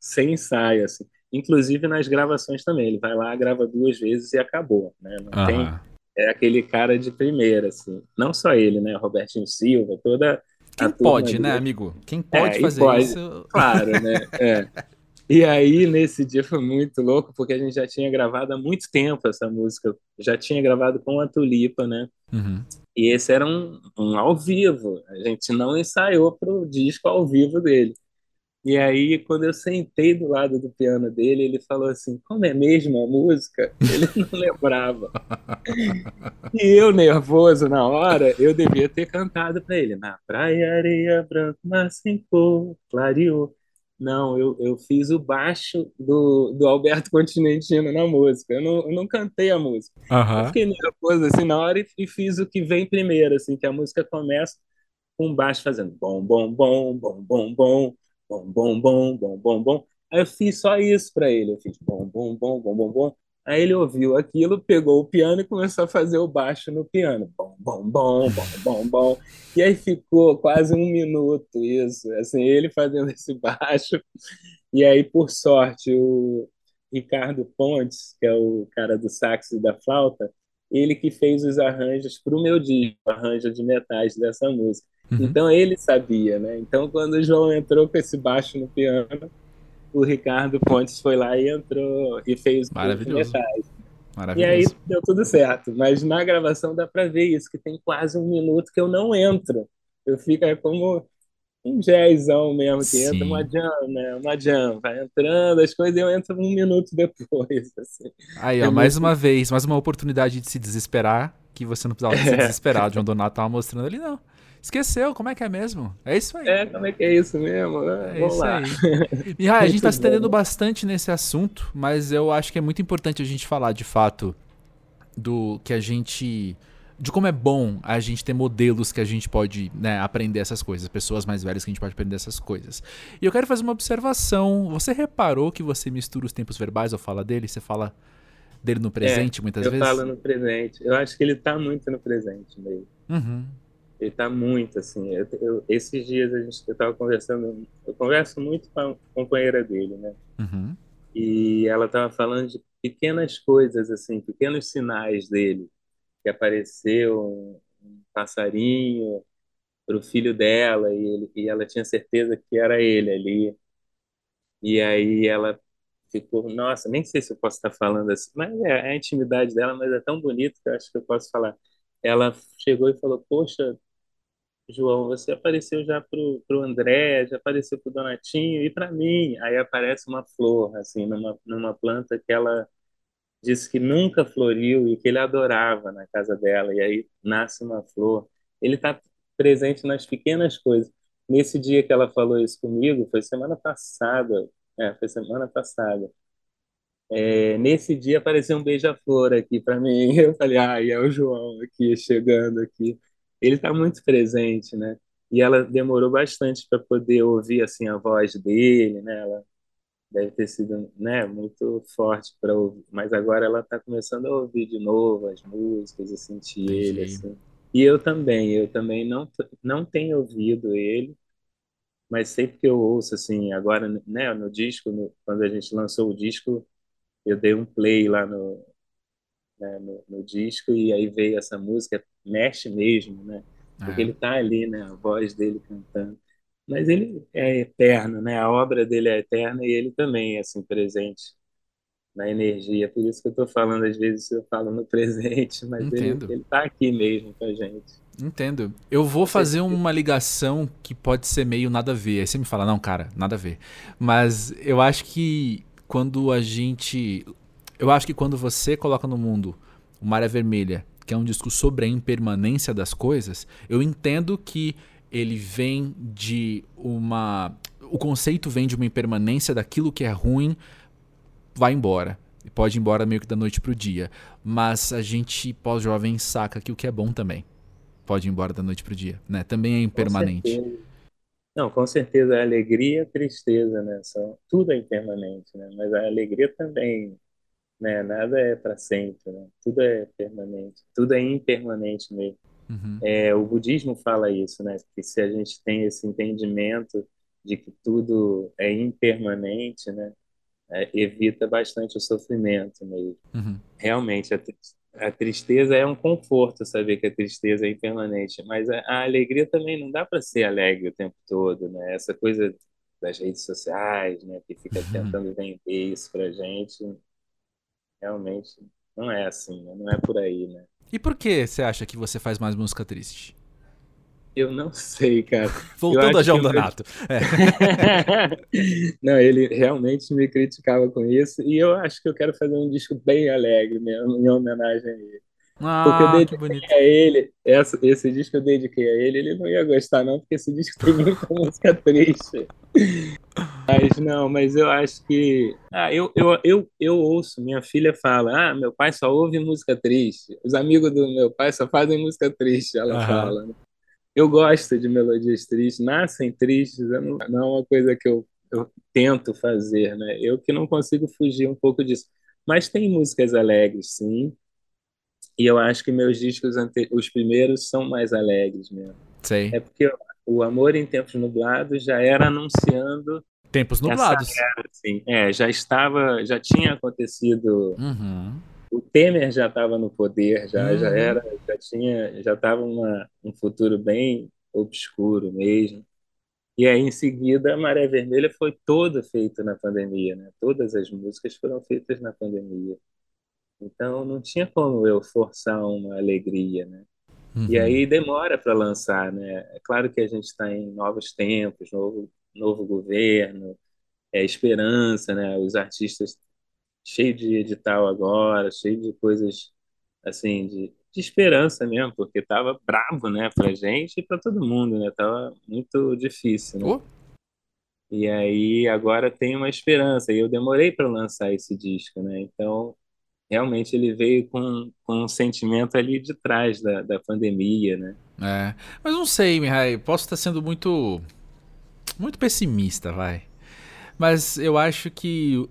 sem ensaio, assim. Inclusive nas gravações também. Ele vai lá, grava duas vezes e acabou, né? Não tem
Aham.
É aquele cara de primeira, assim. Não só ele, né? Robertinho Silva, toda
Quem pode, né,
dele.
amigo? Quem pode
É,
fazer
pode,
isso.
claro, né? É. E aí, nesse dia foi muito louco, porque a gente já tinha gravado há muito tempo essa música. Já tinha gravado com a Tulipa, né?
Uhum.
E esse era um, um ao vivo. A gente não ensaiou pro disco ao vivo dele. E aí, quando eu sentei do lado do piano dele, ele falou assim: Como é mesmo a música? Ele não lembrava. E eu, nervoso na hora, eu devia ter cantado para ele: Na praia, areia branca, mar sem cor, clareou. Não, eu, eu fiz o baixo do, do Alberto Continentino na música. Eu não, eu não cantei a música. Eu fiquei nervoso assim na hora e, e fiz o que vem primeiro, assim, que a música começa com um baixo fazendo bom, bom, bom, bom, bom, bom, bom, bom, bom, bom, bom, bom. Aí eu fiz só isso para ele. Eu fiz bom, bom, bom, bom, bom, bom. Aí ele ouviu aquilo, pegou o piano e começou a fazer o baixo no piano. Bom, bom, bom, bom, bom, bom. E aí ficou quase um minuto isso, assim, ele fazendo esse baixo. E aí, por sorte, o Ricardo Pontes, que é o cara do sax e da flauta, ele que fez os arranjos para o meu disco, arranjo de metais dessa música.
Uhum.
Então ele sabia, né? Então quando o João entrou com esse baixo no piano, o Ricardo Pontes foi lá e entrou e fez os
Maravilhoso.
metais. E aí
Maravilhoso.
deu tudo certo. Mas na gravação dá para ver isso, que tem quase um minuto que eu não entro. Eu fico é como um jazzão mesmo, que entra uma
Sim.
jam, né? Uma jam, vai entrando as coisas e eu entro um minuto depois, assim.
Aí,
É
ó, mais
muito...
uma vez, mais uma oportunidade de se desesperar, que você não precisava se desesperar. O João Donato tava mostrando ali, não. Esqueceu, como é que é mesmo? É isso aí.
É, como é que é isso mesmo? Ah,
É
Vamos
isso
lá.
aí. Mihai, a gente
Muito
tá se estendendo bastante nesse assunto, mas eu acho que é muito importante a gente falar de fato do que a gente. De como é bom a gente ter modelos que a gente pode né, aprender essas coisas, pessoas mais velhas que a gente pode aprender essas coisas. E eu quero fazer uma observação. Você reparou que você mistura os tempos verbais ou fala dele? Você fala dele no
É,
presente muitas
eu
vezes?
falo no presente. Eu acho que ele tá muito no presente mesmo.
Uhum.
Ele tá muito, assim. Eu, eu- esses dias a gente, eu tava conversando, eu converso muito com a companheira dele, né?
Uhum.
E ela tava falando de pequenas coisas, assim, pequenos sinais dele. Que apareceu um, passarinho pro filho dela e, ele, e ela tinha certeza que era ele ali. E aí ela ficou, nossa, nem sei se eu posso estar falando assim, mas é, é a intimidade dela, mas é tão bonito que eu acho que eu posso falar. Ela chegou e falou: Poxa, João, você apareceu já pro, pro André, já apareceu pro Donatinho e para mim. Aí aparece uma flor, assim, numa, numa planta que ela disse que nunca floriu e que ele adorava na casa dela. E aí nasce uma flor. Ele está presente nas pequenas coisas. Nesse dia que ela falou isso comigo, foi semana passada. É, foi semana passada. É, nesse dia apareceu um beija-flor aqui para mim. Eu falei, ai, é o João aqui chegando aqui. Ele está muito presente, né? E ela demorou bastante para poder ouvir assim a voz dele, né? Ela deve ter sido, né, muito forte para ouvir, mas agora ela está começando a ouvir de novo as músicas e sentir ele
Entendi.
assim. E eu também, eu também não não tenho ouvido ele, mas sempre que eu ouço assim, agora, né, no disco, no, quando a gente lançou o disco, eu dei um play lá no, né, no, no disco e aí veio essa música, mexe mesmo, né? Porque
É.
ele tá ali, né, a voz dele cantando. Mas ele é eterno, né? A obra dele é eterna e ele também é assim presente na energia. Por isso que eu estou falando, às vezes eu falo no presente, mas
Entendo.
ele está aqui mesmo com a gente.
Entendo. Eu vou fazer uma ligação que pode ser meio nada a ver. Aí você me fala, não, cara, nada a ver. Mas eu acho que quando a gente. Eu acho que quando você coloca no mundo o Maré Vermelha, que é um disco sobre a impermanência das coisas, eu entendo que ele vem de uma. O conceito vem de uma impermanência daquilo que é ruim, vai embora. E pode ir embora meio que da noite pro dia. Mas a gente, pós-jovem, saca que o que é bom também pode ir embora da noite pro dia, né? Também é impermanente.
Não, com certeza a alegria e a tristeza, né? São, tudo é impermanente, né? Mas a alegria também, né? Nada é para sempre, né? Tudo é permanente, tudo é impermanente mesmo.
Uhum.
É, o budismo fala isso, né? Que se a gente tem esse entendimento de que tudo é impermanente, né? É, evita bastante o sofrimento mesmo.
Uhum.
Realmente, a, a tristeza é um conforto saber que a tristeza é impermanente, mas a, a alegria também não dá para ser alegre o tempo todo, né? Essa coisa das redes sociais, né, que fica
Uhum.
tentando vender isso pra gente, realmente não é assim, né? Não é por aí, né?
E por que você acha que você faz mais música triste?
Eu não sei, cara.
Voltando a João
que eu-
Donato. É.
Não, ele realmente me criticava com isso, e eu acho que eu quero fazer um disco bem alegre mesmo, em homenagem a ele. Porque eu
Ah, que
dediquei
bonito.
a ele, essa, esse disco eu dediquei a ele, ele não ia gostar não, porque esse disco tem muita música triste. Mas não, mas eu acho que... Ah, eu, eu, eu, eu ouço, minha filha fala, ah, meu pai só ouve música triste, os amigos do meu pai só fazem música triste, ela
Aham.
fala. né? Eu gosto de melodias tristes, nascem tristes, eu não, não é uma coisa que eu, eu tento fazer, né? Eu que não consigo fugir um pouco disso. Mas tem músicas alegres, sim, e eu acho que meus discos, ante... os primeiros, são mais alegres mesmo.
Sei.
É porque o Amor em Tempos Nublados já era anunciando,
Tempos nublados.
assim, é, já estava, já tinha acontecido,
Uhum.
o Temer já estava no poder, já, já
Uhum.
era, já tinha, já estava um futuro bem obscuro mesmo. E aí, em seguida, a Maré Vermelha foi toda feita na pandemia, né? Todas as músicas foram feitas na pandemia. Então, não tinha como eu forçar uma alegria, né?
Uhum.
E aí demora para lançar, né? É claro que a gente está em novos tempos, novo, novo governo, é esperança, né? Os artistas cheio de edital agora, cheio de coisas assim de, de esperança mesmo, porque tava bravo, né, pra gente e para todo mundo, né? Tava muito difícil, né?
Oh,
E aí agora tem uma esperança. E eu demorei para lançar esse disco, né? Então realmente ele veio com, com um sentimento ali de trás da, da pandemia, né?
é. Mas não sei, Mihai. Posso estar sendo muito. Muito pessimista, vai. Mas eu acho que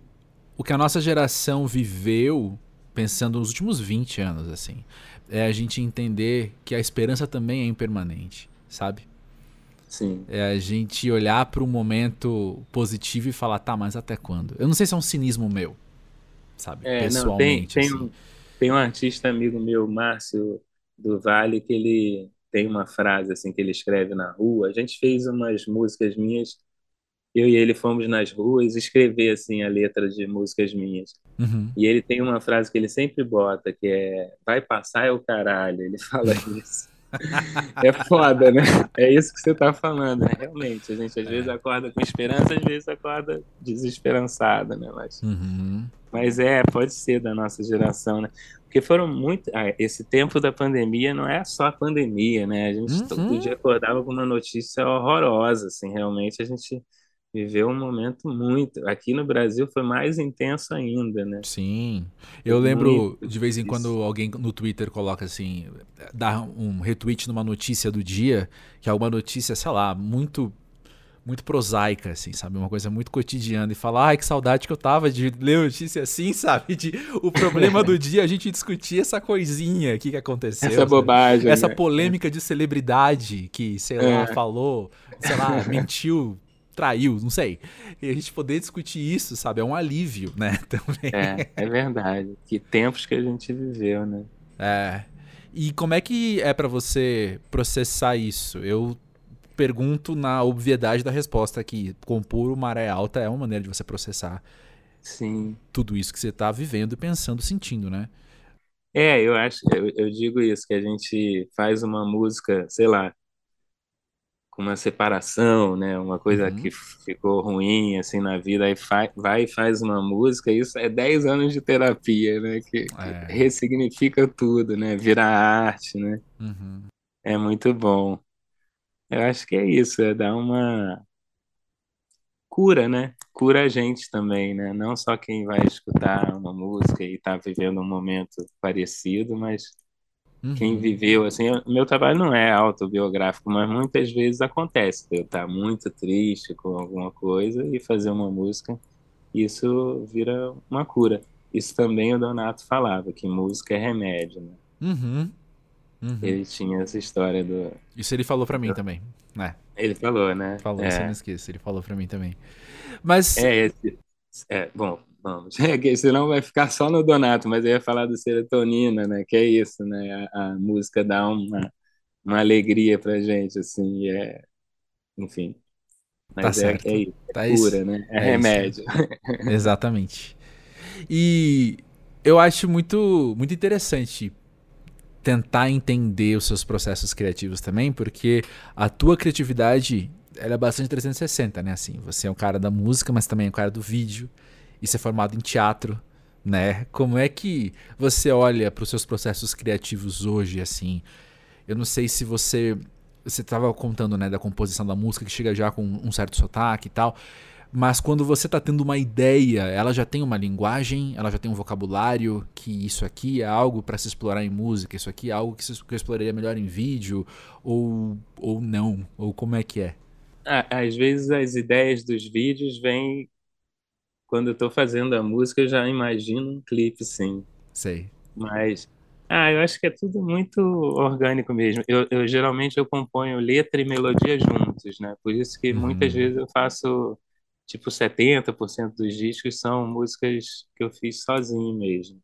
o que a nossa geração viveu, pensando nos últimos 20 anos, assim, é a gente entender que a esperança também é impermanente, sabe?
Sim.
É a gente olhar para um momento positivo e falar, tá, mas até quando? Eu não sei se é um cinismo meu, sabe?
É, não, tem,
Pessoalmente,
tem,
assim.
um, tem um artista amigo meu, Márcio do Vale, que ele tem uma frase assim que ele escreve na rua. A gente fez umas músicas minhas, eu e ele fomos nas ruas escrever assim a letra de músicas minhas.
Uhum.
E ele tem uma frase que ele sempre bota, que é vai passar é o caralho. Ele fala isso. É foda, né? É isso que você tá falando, né? Realmente, a gente às vezes acorda com esperança, às vezes acorda desesperançada, né? Mas
Uhum.
mas é, pode ser da nossa geração, né? Porque foram muito. ah, esse tempo da pandemia não é só a pandemia, né? A gente
Uhum.
todo dia acordava com uma notícia horrorosa, assim, realmente a gente viveu um momento muito. Aqui no Brasil foi mais intenso ainda, né?
Sim. Eu
Muito
lembro de vez em
difícil.
quando alguém no Twitter coloca assim, dá um retweet numa notícia do dia, que é uma notícia, sei lá, muito muito prosaica, assim, sabe? Uma coisa muito cotidiana. E fala, ai, que saudade que eu tava de ler notícia assim, sabe? De, o problema do dia a gente discutir essa coisinha aqui que aconteceu.
Essa
sabe?
bobagem.
Essa
né?
polêmica de celebridade que, sei lá,
É.
falou, sei lá, mentiu, traiu, não sei. E a gente poder discutir isso, sabe? É um alívio, né? Também.
É, é verdade. Que tempos que a gente viveu, né?
É. E como é que é pra você processar isso? Eu pergunto na obviedade da resposta aqui. Compor o Maré Alta é uma maneira de você processar
Sim.
tudo isso que você está vivendo, pensando, sentindo, né?
É, eu acho, eu, eu digo isso, que a gente faz uma música, sei lá, com uma separação, né? Uma coisa
Uhum.
que ficou ruim, assim, na vida, aí vai e faz uma música, isso é 10 anos de terapia, né? Que, que
É.
ressignifica tudo, né? Vira arte, né?
Uhum.
É muito bom. Eu acho que é isso, é dar uma cura, né? Cura a gente também, né? Não só quem vai escutar uma música e tá vivendo um momento parecido, mas quem
Uhum.
viveu, assim, eu- meu trabalho não é autobiográfico, mas muitas vezes acontece eu estar muito triste com alguma coisa e fazer uma música, isso vira uma cura. Isso também o Donato falava, que música é remédio, né?
Uhum. Uhum.
Ele tinha essa história do...
Isso ele falou pra mim também, né?
Ele falou, né?
Falou,
é.
você não esqueça, ele falou pra mim também. Mas
É, esse, é, bom, vamos. É que senão vai ficar só no Donato, mas eu ia falar do serotonina, né? Que é isso, né? A, a música dá uma, uma alegria pra gente, assim, é, enfim.
Tá
Mas é,
certo.
é isso, é
Tá isso.
cura, né? É,
É
remédio.
Exatamente. E eu acho muito, muito interessante tentar entender os seus processos criativos também, porque a tua criatividade ela é bastante 360, né? Assim, você é um cara da música, mas também é um cara do vídeo, e você é formado em teatro, né? Como é que você olha para os seus processos criativos hoje, assim? Eu não sei se você você estava contando, né, da composição da música que chega já com um certo sotaque e tal. Mas quando você tá tendo uma ideia, ela já tem uma linguagem, ela já tem um vocabulário, que isso aqui é algo para se explorar em música, isso aqui é algo que, se, que eu exploraria melhor em vídeo, ou, ou não, ou como é que é?
Ah, Às vezes as ideias dos vídeos vêm quando eu tô fazendo a música, eu já imagino um clipe, sim.
Sei.
Mas, ah, eu acho que é tudo muito orgânico mesmo. Eu, eu geralmente eu componho letra e melodia juntos, né? Por isso que muitas
Uhum.
vezes eu faço tipo 70% dos discos são músicas que eu fiz sozinho mesmo.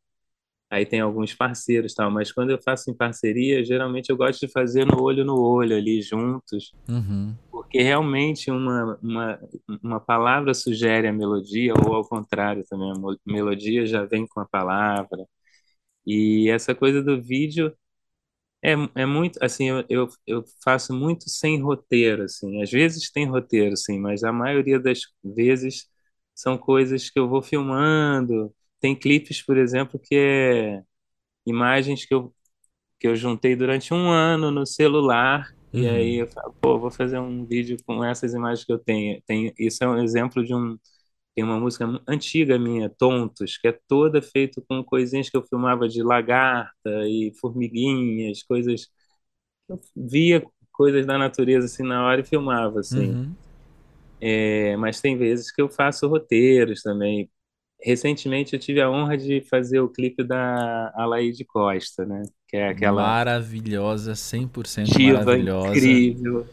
Aí tem alguns parceiros, tal, mas quando eu faço em parceria, geralmente eu gosto de fazer no olho no olho ali juntos,
Uhum.
Porque realmente uma, uma, uma palavra sugere a melodia, ou ao contrário também, a melodia já vem com a palavra. E essa coisa do vídeo é, é muito, assim, eu, eu, eu faço muito sem roteiro, assim. Às vezes tem roteiro, sim, mas a maioria das vezes são coisas que eu vou filmando. Tem clipes, por exemplo, que é imagens que eu, que eu juntei durante um ano no celular. E
Uhum.
aí eu falo, pô, vou fazer um vídeo com essas imagens que eu tenho. Tem, isso é um exemplo de um tem uma música antiga minha, Tontos, que é toda feita com coisinhas que eu filmava de lagarta e formiguinhas, coisas. Eu via coisas da natureza assim na hora e filmava assim.
Uhum.
É, mas tem vezes que eu faço roteiros também. Recentemente eu tive a honra de fazer o clipe da Alaide Costa, né? Que é aquela
Maravilhosa, 100%
diva
maravilhosa.
incrível,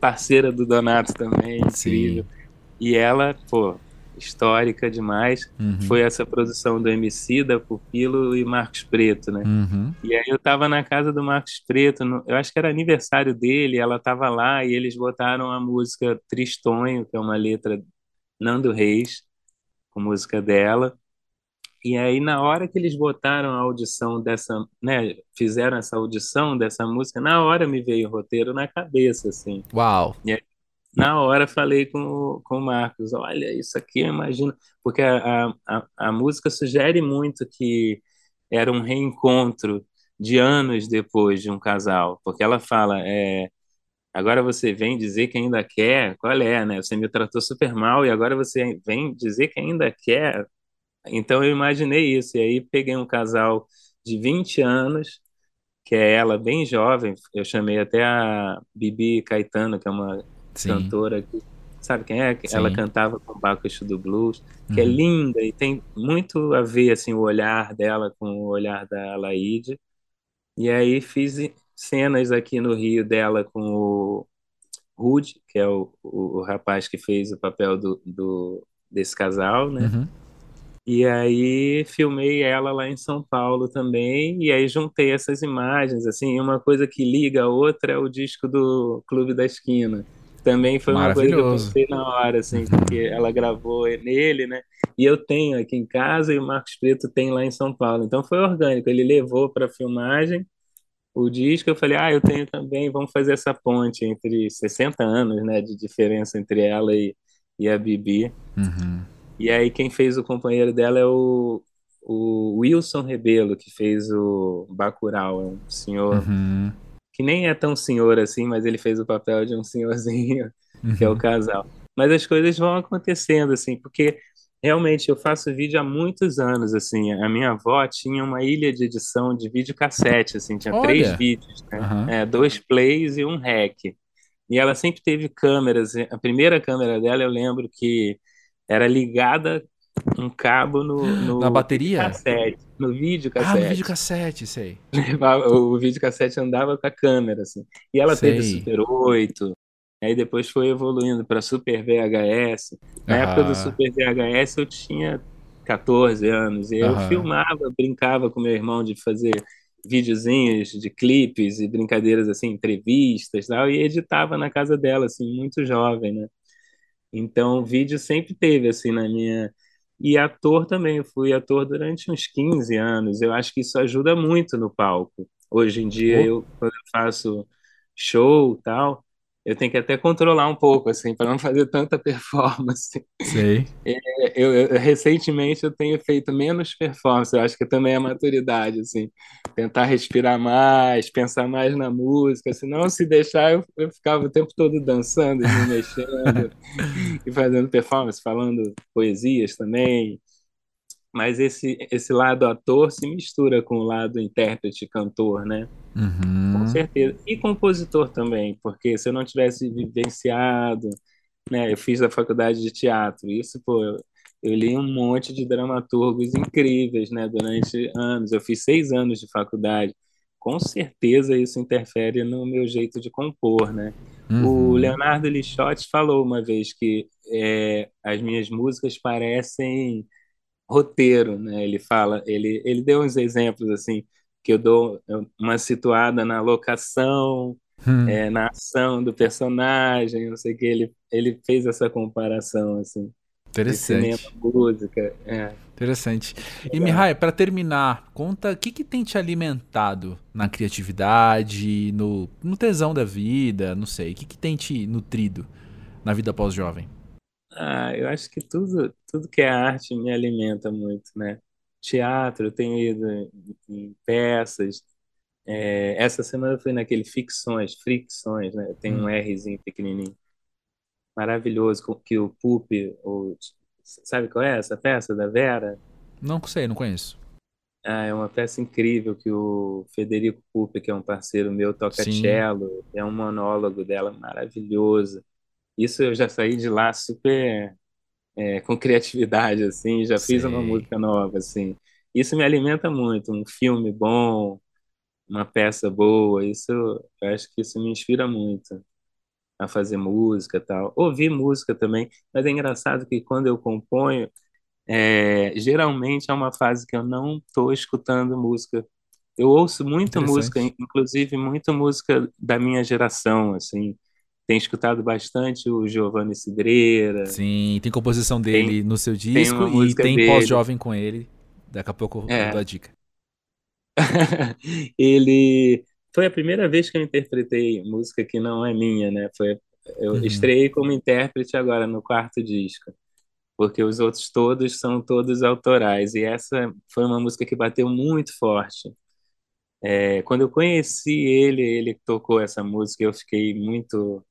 parceira do Donato também, incrível.
Sim.
E ela, pô, histórica demais.
Uhum.
Foi essa produção do MC, da Pupilo e Marcos Preto, né?
Uhum.
E aí eu tava na casa do Marcos Preto, no- eu acho que era aniversário dele, ela tava lá e eles botaram a música Tristonho, que é uma letra Nando Reis, com música dela. E aí na hora que eles botaram a audição dessa, né, fizeram essa audição dessa música, na hora me veio o roteiro na cabeça, assim.
Uau.
Na hora falei com, o- com o Marcos, olha, isso aqui eu imagino, porque a, a, a música sugere muito que era um reencontro de anos depois de um casal, porque ela fala, é, agora você vem dizer que ainda quer, qual é, né? Você me tratou super mal e agora você vem dizer que ainda quer. Então eu imaginei isso, e aí peguei um casal de 20 anos, que é ela bem jovem, eu chamei até a Bibi Caetano, que é uma
Sim.
cantora que sabe quem é? Ela
Sim.
cantava com o Bacchus do Blues, que é
Uhum.
linda e tem muito a ver assim o olhar dela com o olhar da Alaide. E aí fiz cenas aqui no Rio dela com o Rude, que é o, o, o rapaz que fez o papel do, do desse casal, né?
Uhum.
E aí filmei ela lá em São Paulo também, e aí juntei essas imagens, assim, uma coisa que liga a outra é o disco do Clube da Esquina, também foi uma coisa que eu pensei na hora, assim, porque ela gravou nele, né? E eu tenho aqui em casa e o Marcos Preto tem lá em São Paulo. Então foi orgânico. Ele levou para filmagem o disco. Eu falei, ah, eu tenho também. Vamos fazer essa ponte entre 60 anos, né, de diferença entre ela e, e a Bibi.
Uhum.
E aí quem fez o companheiro dela é o, o Wilson Rebelo, que fez o Bacurau. É um senhor
Uhum.
que nem é tão senhor assim, mas ele fez o papel de um senhorzinho, que é o
Uhum.
casal. Mas as coisas vão acontecendo, assim, porque realmente eu faço vídeo há muitos anos, assim. A minha avó tinha uma ilha de edição de videocassete, assim, tinha três
Olha.
vídeos, né?
Aham.
É, dois plays e um rec. E ela sempre teve câmeras. A primeira câmera dela, eu lembro que era ligada um cabo no,
Na
no
bateria?
cassete, no
Ah, no
videocassete.
videocassete, sei.
O videocassete andava com a câmera, assim. E ela teve. Super 8, aí depois foi evoluindo para Super VHS. Na época do
Aham.
Super VHS eu tinha 14 anos, e eu filmava, brincava com meu irmão de fazer videozinhos de clipes e brincadeiras assim, entrevistas e tal, e editava na casa dela, assim, muito jovem, né? Então, o vídeo sempre teve, assim, na minha. E ator também, eu fui ator durante uns 15 anos. Eu acho que isso ajuda muito no palco. Hoje em dia,
Oh.
eu, quando eu faço show e tal, eu tenho que até controlar um pouco, assim, para não fazer tanta performance.
Sei.
Eu, eu- recentemente eu tenho feito menos performance, eu acho que também é maturidade, assim, tentar respirar mais, pensar mais na música, senão se deixar eu, eu ficava o tempo todo dançando, me mexendo e fazendo performance, falando poesias também, mas esse, esse lado ator se mistura com o lado intérprete, cantor, né? Com
Uhum.
certeza. E compositor também, porque se eu não tivesse vivenciado, né, eu fiz a faculdade de teatro, isso, pô, eu, eu li um monte de dramaturgos incríveis, né, durante anos. Eu fiz seis anos de faculdade. Com certeza isso interfere no meu jeito de compor, né? O
Uhum.
Leonardo Lixotti falou uma vez que é, as minhas músicas parecem roteiro, né? Ele fala, ele, ele deu uns exemplos assim que eu dou uma situada na locação,
Hum.
é, na ação do personagem, não sei o que. Ele, ele fez essa comparação assim cinema,
Interessante.
música. É.
Interessante. E Mihai, para terminar, conta o que, que tem te alimentado na criatividade, no, no tesão da vida, não sei. O que, que tem te nutrido na vida pós-jovem?
Ah, eu acho que tudo, tudo que é arte me alimenta muito, né? Teatro, eu tenho ido em, em peças. É, essa semana eu fui naquele Ficções, Fricções, né? Tem um
Hum.
Rzinho pequenininho, maravilhoso, com- que o Pupi, o, sabe qual é essa peça da Vera?
Não sei, não conheço.
Ah, é uma peça incrível que o Federico Pupi, que é um parceiro meu, toca
Sim.
cello, é um monólogo dela maravilhoso. Isso eu já saí de lá super é, com criatividade, assim, já fiz uma música nova, assim. Isso me alimenta muito, um filme bom, uma peça boa, isso, eu acho que isso me inspira muito a fazer música tal. Ouvir música também, mas é engraçado que quando eu componho, é, geralmente é uma fase que eu não estou escutando música. Eu ouço muita música, inclusive muita música da minha geração, assim. Tenho escutado bastante o Giovanni Cidreira,
Sim, tem composição
tem,
dele no seu
tem
disco
uma
e tem pós-jovem com ele. Daqui a pouco eu
É,
dou a dica.
ele foi a primeira vez que eu interpretei música que não é minha, né? Foi eu
Uhum.
estreiei como intérprete agora no quarto disco, porque os outros todos são todos autorais e essa foi uma música que bateu muito forte. É, quando eu conheci ele, ele tocou essa música, eu fiquei muito,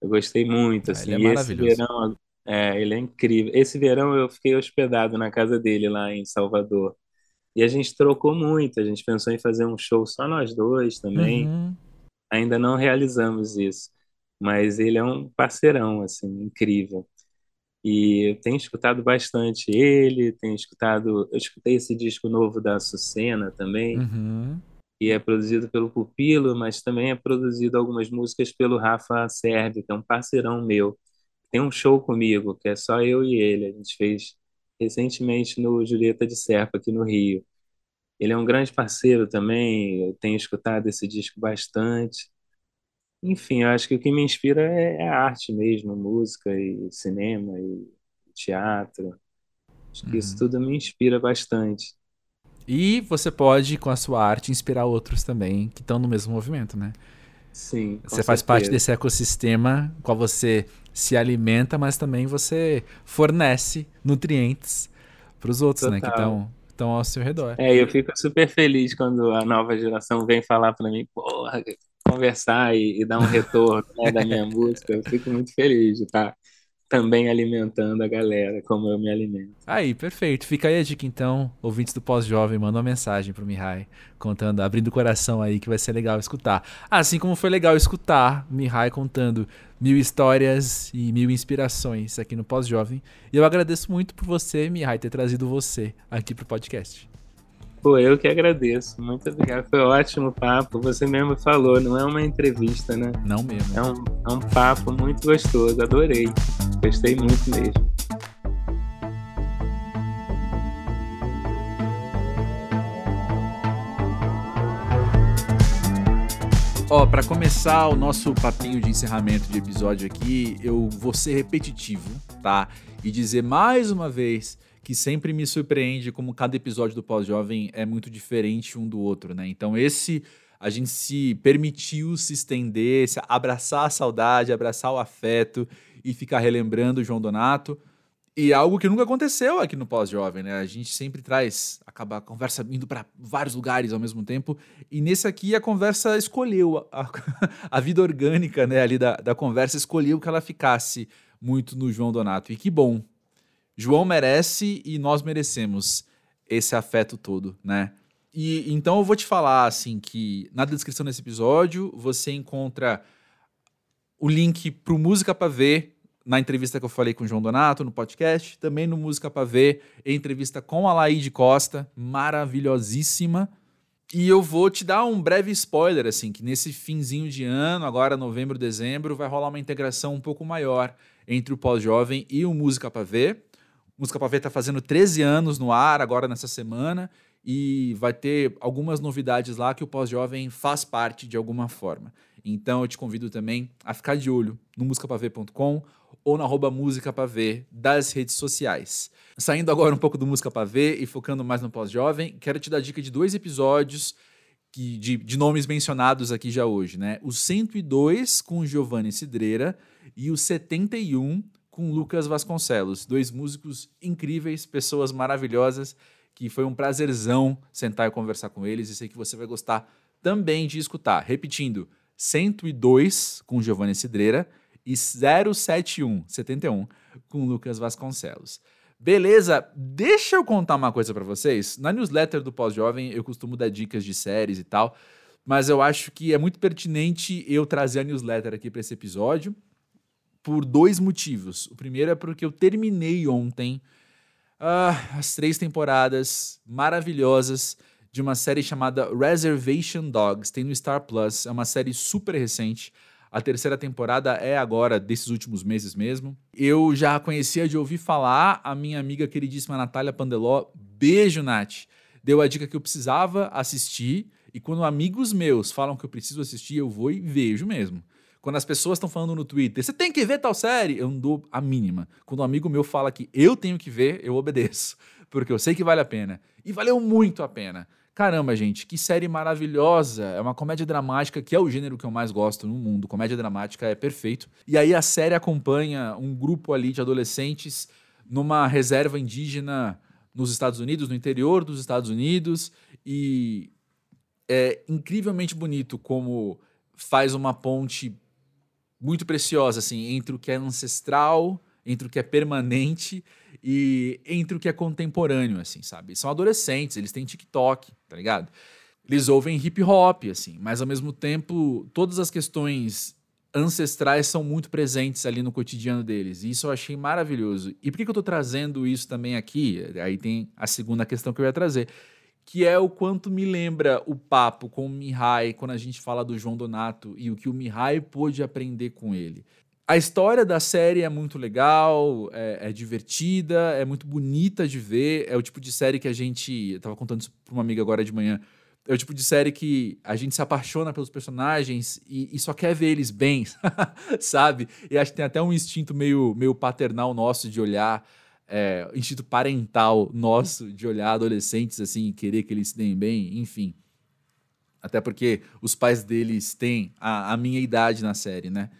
eu gostei muito,
Ah,
assim.
ele é
E esse verão, é, ele é incrível. Esse verão eu fiquei hospedado na casa dele lá em Salvador. E a gente trocou muito, a gente pensou em fazer um show só nós dois também.
Uhum.
Ainda não realizamos isso, mas ele é um parceirão, assim, incrível. E eu tenho escutado bastante ele, tenho escutado, eu escutei esse disco novo da Açucena também,
Uhum.
E é produzido pelo Pupilo, mas também é produzido algumas músicas pelo Rafa Serbi, que é um parceirão meu. Tem um show comigo, que é só eu e ele, a gente fez recentemente no Julieta de Serpa, aqui no Rio. Ele é um grande parceiro também, eu tenho escutado esse disco bastante. Enfim, eu acho que o que me inspira é, é a arte mesmo, música e cinema e teatro. Acho que isso
Uhum.
tudo me inspira bastante.
E você pode, com a sua arte, inspirar outros também que estão no mesmo movimento, né?
Sim,
Você faz parte
certeza.
desse ecossistema qual você se alimenta, mas também você fornece nutrientes para os outros, né? Que
Total.
estão estão ao seu redor.
É, eu fico super feliz quando a nova geração vem falar para mim, porra, conversar e, e dar um retorno, né, da minha música. Eu fico muito feliz de estar também alimentando a galera, como eu me alimento.
Aí, perfeito. Fica aí a dica então, ouvintes do Pós-Jovem, manda uma mensagem pro Mihai, contando, abrindo o coração aí, que vai ser legal escutar. Assim como foi legal escutar Mihai contando mil histórias e mil inspirações aqui no Pós-Jovem. E eu agradeço muito por você, Mihai, ter trazido você aqui pro podcast.
Pô, eu que agradeço. Muito obrigado. Foi um ótimo papo. Você mesmo falou, não é uma entrevista, né?
Não mesmo.
É um, é um papo muito gostoso. Adorei. Gostei muito mesmo.
Ó, pra começar o nosso papinho de encerramento de episódio aqui, eu vou ser repetitivo, tá? E dizer mais uma vez que sempre me surpreende como cada episódio do Pós-Jovem é muito diferente um do outro, né? Então esse a gente se permitiu se estender, se abraçar a saudade, abraçar o afeto e ficar relembrando o João Donato. E algo que nunca aconteceu aqui no Pós-Jovem, né? A gente sempre traz, acaba a conversa indo para vários lugares ao mesmo tempo. E nesse aqui a conversa escolheu, a, a vida orgânica né, ali da, da conversa escolheu que ela ficasse muito no João Donato. E que bom. João merece e nós merecemos esse afeto todo, né? E então eu vou te falar assim que na descrição desse episódio você encontra o link pro Música para Ver na entrevista que eu falei com o João Donato no podcast, também no Música para Ver, entrevista com a Laíde Costa, maravilhosíssima. E eu vou te dar um breve spoiler, assim, que nesse finzinho de ano, agora novembro, dezembro, vai rolar uma integração um pouco maior entre o Pós-Jovem e o Música para Ver. Música para Ver tá fazendo 13 anos no ar agora nessa semana e vai ter algumas novidades lá que o Pós-Jovem faz parte de alguma forma. Então eu te convido também a ficar de olho no musicapaver.com ou na arroba Música Pra Ver das redes sociais. Saindo agora um pouco do Música Pra Ver e focando mais no pós-jovem, quero te dar dica de dois episódios que, de, de nomes mencionados aqui já hoje, né? O 102 com Giovanni Cidreira e o 71 com Lucas Vasconcelos. Dois músicos incríveis, pessoas maravilhosas, que foi um prazerzão sentar e conversar com eles e sei que você vai gostar também de escutar. Repetindo, 102 com Giovanni Cidreira e 071, 71, com Lucas Vasconcelos. Beleza, deixa eu contar uma coisa para vocês. Na newsletter do Pós-Jovem eu costumo dar dicas de séries e tal, mas eu acho que é muito pertinente eu trazer a newsletter aqui para esse episódio por dois motivos. O primeiro é porque eu terminei ontem uh, as três temporadas maravilhosas de uma série chamada Reservation Dogs, tem no Star Plus, é uma série super recente. A terceira temporada é agora, desses últimos meses mesmo. Eu já conhecia de ouvir falar, a minha amiga queridíssima Natália Pandeló, beijo, Nath, deu a dica que eu precisava assistir, e quando amigos meus falam que eu preciso assistir, eu vou e vejo mesmo. Quando as pessoas estão falando no Twitter, você tem que ver tal série, eu não dou a mínima. Quando um amigo meu fala que eu tenho que ver, eu obedeço, porque eu sei que vale a pena. E valeu muito a pena. Caramba, gente, que série maravilhosa. É uma comédia dramática, que é o gênero que eu mais gosto no mundo. Comédia dramática é perfeito. E aí a série acompanha um grupo ali de adolescentes numa reserva indígena nos Estados Unidos, no interior dos Estados Unidos. E é incrivelmente bonito como faz uma ponte muito preciosa, assim, entre o que é ancestral, entre o que é permanente e entre o que é contemporâneo, assim, sabe? São adolescentes, eles têm TikTok, tá ligado? Eles ouvem hip hop, assim, mas ao mesmo tempo, todas as questões ancestrais são muito presentes ali no cotidiano deles. E isso eu achei maravilhoso. E por que, que eu tô trazendo isso também aqui? Aí tem a segunda questão que eu ia trazer. Que é o quanto me lembra o papo com o Mihai quando a gente fala do João Donato e o que o Mihai pôde aprender com ele. A história da série é muito legal, é, é, divertida, é muito bonita de ver. É o tipo de série que a gente. Eu tava contando isso pra uma amiga agora de manhã. é o tipo de série que a gente se apaixona pelos personagens e, e só quer ver eles bem, sabe? E acho que tem até um instinto meio, meio paternal nosso de olhar, é, instinto parental nosso de olhar adolescentes assim e querer que eles se deem bem, enfim. Até porque os pais deles têm a, a minha idade na série, né?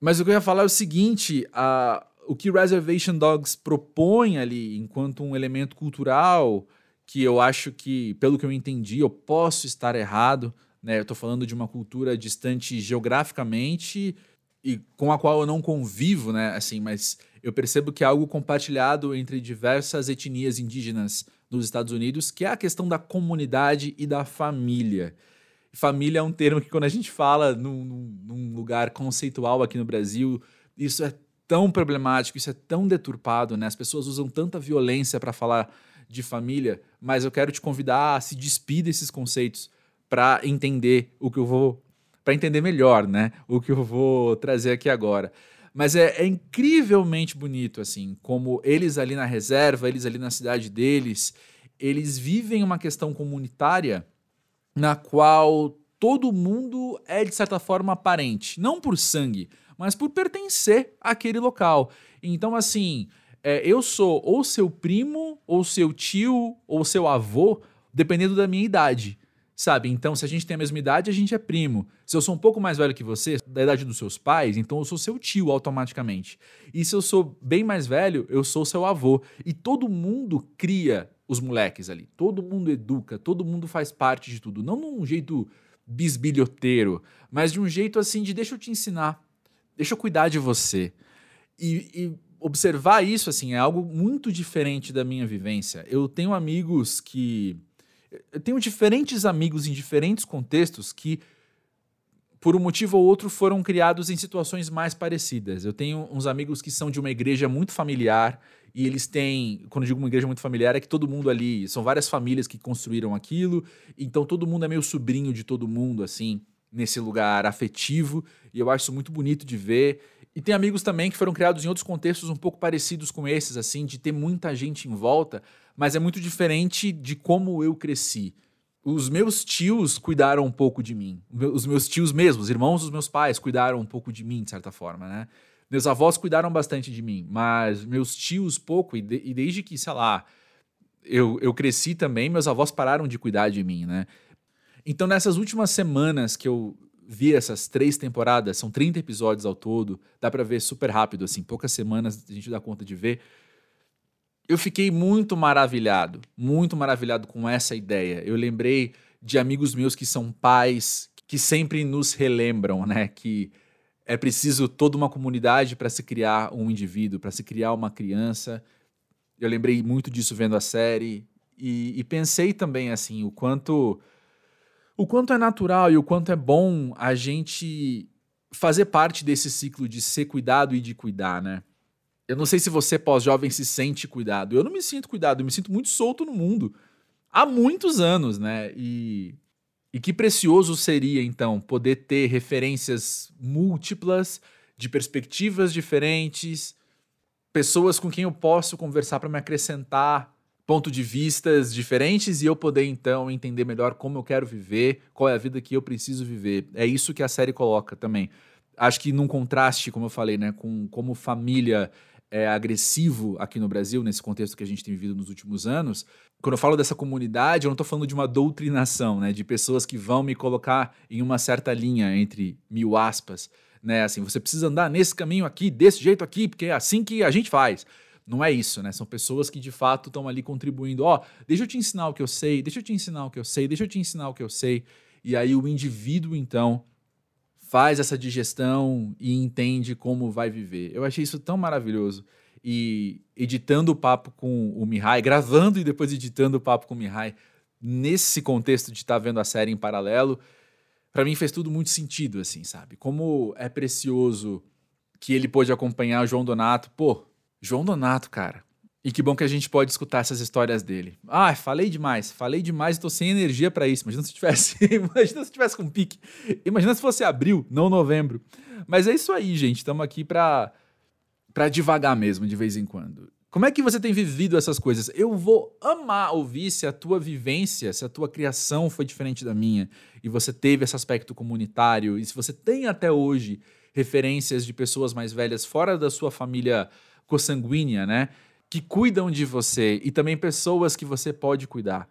Mas o que eu ia falar é o seguinte: a, o que Reservation Dogs propõe ali enquanto um elemento cultural que eu acho que, pelo que eu entendi, eu posso estar errado. Né? Eu estou falando de uma cultura distante geograficamente e com a qual eu não convivo, né? Assim, mas eu percebo que é algo compartilhado entre diversas etnias indígenas nos Estados Unidos, que é a questão da comunidade e da família. Família é um termo que, quando a gente fala num, num lugar conceitual aqui no Brasil, isso é tão problemático, isso é tão deturpado, né? As pessoas usam tanta violência para falar de família, mas eu quero te convidar a se despir desses conceitos para entender o que eu vou. para entender melhor, né? O que eu vou trazer aqui agora. Mas é, é, incrivelmente bonito, assim, como eles ali na reserva, eles ali na cidade deles, eles vivem uma questão comunitária na qual todo mundo é, de certa forma, parente. Não por sangue, mas por pertencer àquele local. Então, assim, é, eu sou ou seu primo, ou seu tio, ou seu avô, dependendo da minha idade. Sabe? Então, se a gente tem a mesma idade, a gente é primo. Se eu sou um pouco mais velho que você, da idade dos seus pais, então eu sou seu tio automaticamente. E se eu sou bem mais velho, eu sou seu avô. E todo mundo cria os moleques ali. Todo mundo educa, todo mundo faz parte de tudo. Não num jeito bisbilhoteiro, mas de um jeito assim de deixa eu te ensinar, deixa eu cuidar de você. E, e observar isso assim é algo muito diferente da minha vivência. Eu tenho amigos que eu tenho diferentes amigos em diferentes contextos que por um motivo ou outro foram criados em situações mais parecidas. Eu tenho uns amigos que são de uma igreja muito familiar e eles têm, quando digo uma igreja muito familiar, é que todo mundo ali, são várias famílias que construíram aquilo, então todo mundo é meio sobrinho de todo mundo assim, nesse lugar afetivo, e eu acho isso muito bonito de ver. E tem amigos também que foram criados em outros contextos um pouco parecidos com esses, assim, de ter muita gente em volta, mas é muito diferente de como eu cresci. Os meus tios cuidaram um pouco de mim. Os meus tios mesmos, irmãos dos meus pais, cuidaram um pouco de mim, de certa forma, né? Meus avós cuidaram bastante de mim, mas meus tios pouco, e, de, e desde que, sei lá, eu, eu cresci também, meus avós pararam de cuidar de mim, né? Então, nessas últimas semanas que eu vi essas três temporadas, são 30 episódios ao todo, dá para ver super rápido, assim, poucas semanas a gente dá conta de ver. Eu fiquei muito maravilhado, muito maravilhado com essa ideia. Eu lembrei de amigos meus que são pais, que sempre nos relembram, né, que é preciso toda uma comunidade para se criar um indivíduo, para se criar uma criança. Eu lembrei muito disso vendo a série e, e pensei também assim o quanto o quanto é natural e o quanto é bom a gente fazer parte desse ciclo de ser cuidado e de cuidar, né? Eu não sei se você, pós-jovem, se sente cuidado. Eu não me sinto cuidado, eu me sinto muito solto no mundo. Há muitos anos, né? E, e que precioso seria, então, poder ter referências múltiplas, de perspectivas diferentes, pessoas com quem eu posso conversar para me acrescentar ponto de vistas diferentes e eu poder então entender melhor como eu quero viver, qual é a vida que eu preciso viver. É isso que a série coloca também. Acho que num contraste, como eu falei, né, com como família é agressivo aqui no Brasil, nesse contexto que a gente tem vivido nos últimos anos, quando eu falo dessa comunidade, eu não estou falando de uma doutrinação, né, de pessoas que vão me colocar em uma certa linha entre mil aspas, né, assim, você precisa andar nesse caminho aqui, desse jeito aqui, porque é assim que a gente faz. Não é isso, né? São pessoas que de fato estão ali contribuindo. Ó, oh, deixa eu te ensinar o que eu sei, deixa eu te ensinar o que eu sei, deixa eu te ensinar o que eu sei. E aí o indivíduo, então, faz essa digestão e entende como vai viver. Eu achei isso tão maravilhoso. E editando o papo com o Mihai, gravando e depois editando o papo com o Mihai, nesse contexto de estar tá vendo a série em paralelo, para mim fez tudo muito sentido, assim, sabe? Como é precioso que ele pôde acompanhar o João Donato. Pô, João Donato, cara. E que bom que a gente pode escutar essas histórias dele. Ah, falei demais, falei demais e tô sem energia para isso. Imagina se tivesse, imagina se tivesse com pique. Imagina se fosse abril, não novembro. Mas é isso aí, gente. Estamos aqui para para divagar mesmo de vez em quando. Como é que você tem vivido essas coisas? Eu vou amar ouvir se a tua vivência, se a tua criação foi diferente da minha e você teve esse aspecto comunitário e se você tem até hoje referências de pessoas mais velhas fora da sua família consanguínea, né? Que cuidam de você e também pessoas que você pode cuidar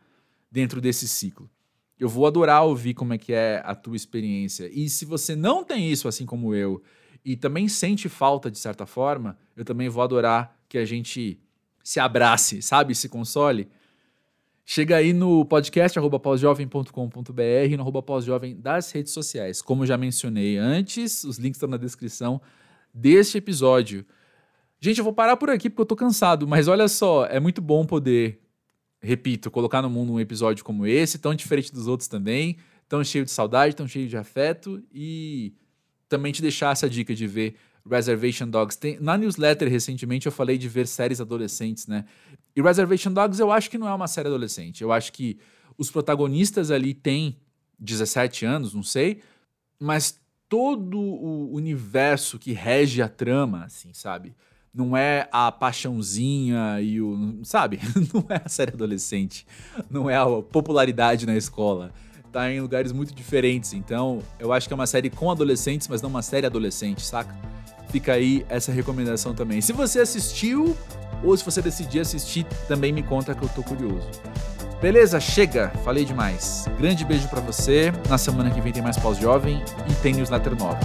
dentro desse ciclo. Eu vou adorar ouvir como é que é a tua experiência. E se você não tem isso assim como eu e também sente falta de certa forma, eu também vou adorar que a gente se abrace, sabe? Se console. Chega aí no podcast arroba pausjovem.com.br no arroba pausjovem das redes sociais. Como já mencionei antes, os links estão na descrição deste episódio. Gente, eu vou parar por aqui porque eu tô cansado, mas olha só, é muito bom poder, repito, colocar no mundo um episódio como esse, tão diferente dos outros também, tão cheio de saudade, tão cheio de afeto e também te deixar essa dica de ver Reservation Dogs. Tem, na newsletter, recentemente, eu falei de ver séries adolescentes, né? E Reservation Dogs eu acho que não é uma série adolescente. Eu acho que os protagonistas ali têm 17 anos, não sei, mas todo o universo que rege a trama, assim, sabe? Não é a paixãozinha e o. Sabe? Não é a série adolescente. Não é a popularidade na escola. Tá em lugares muito diferentes. Então, eu acho que é uma série com adolescentes, mas não uma série adolescente, saca? Fica aí essa recomendação também. Se você assistiu ou se você decidir assistir, também me conta que eu tô curioso. Beleza? Chega, falei demais. Grande beijo para você. Na semana que vem tem mais pós-jovem e tem newsletter nova.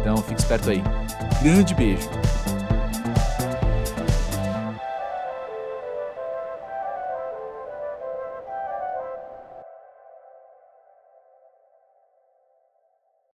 Então fique esperto aí. Grande beijo.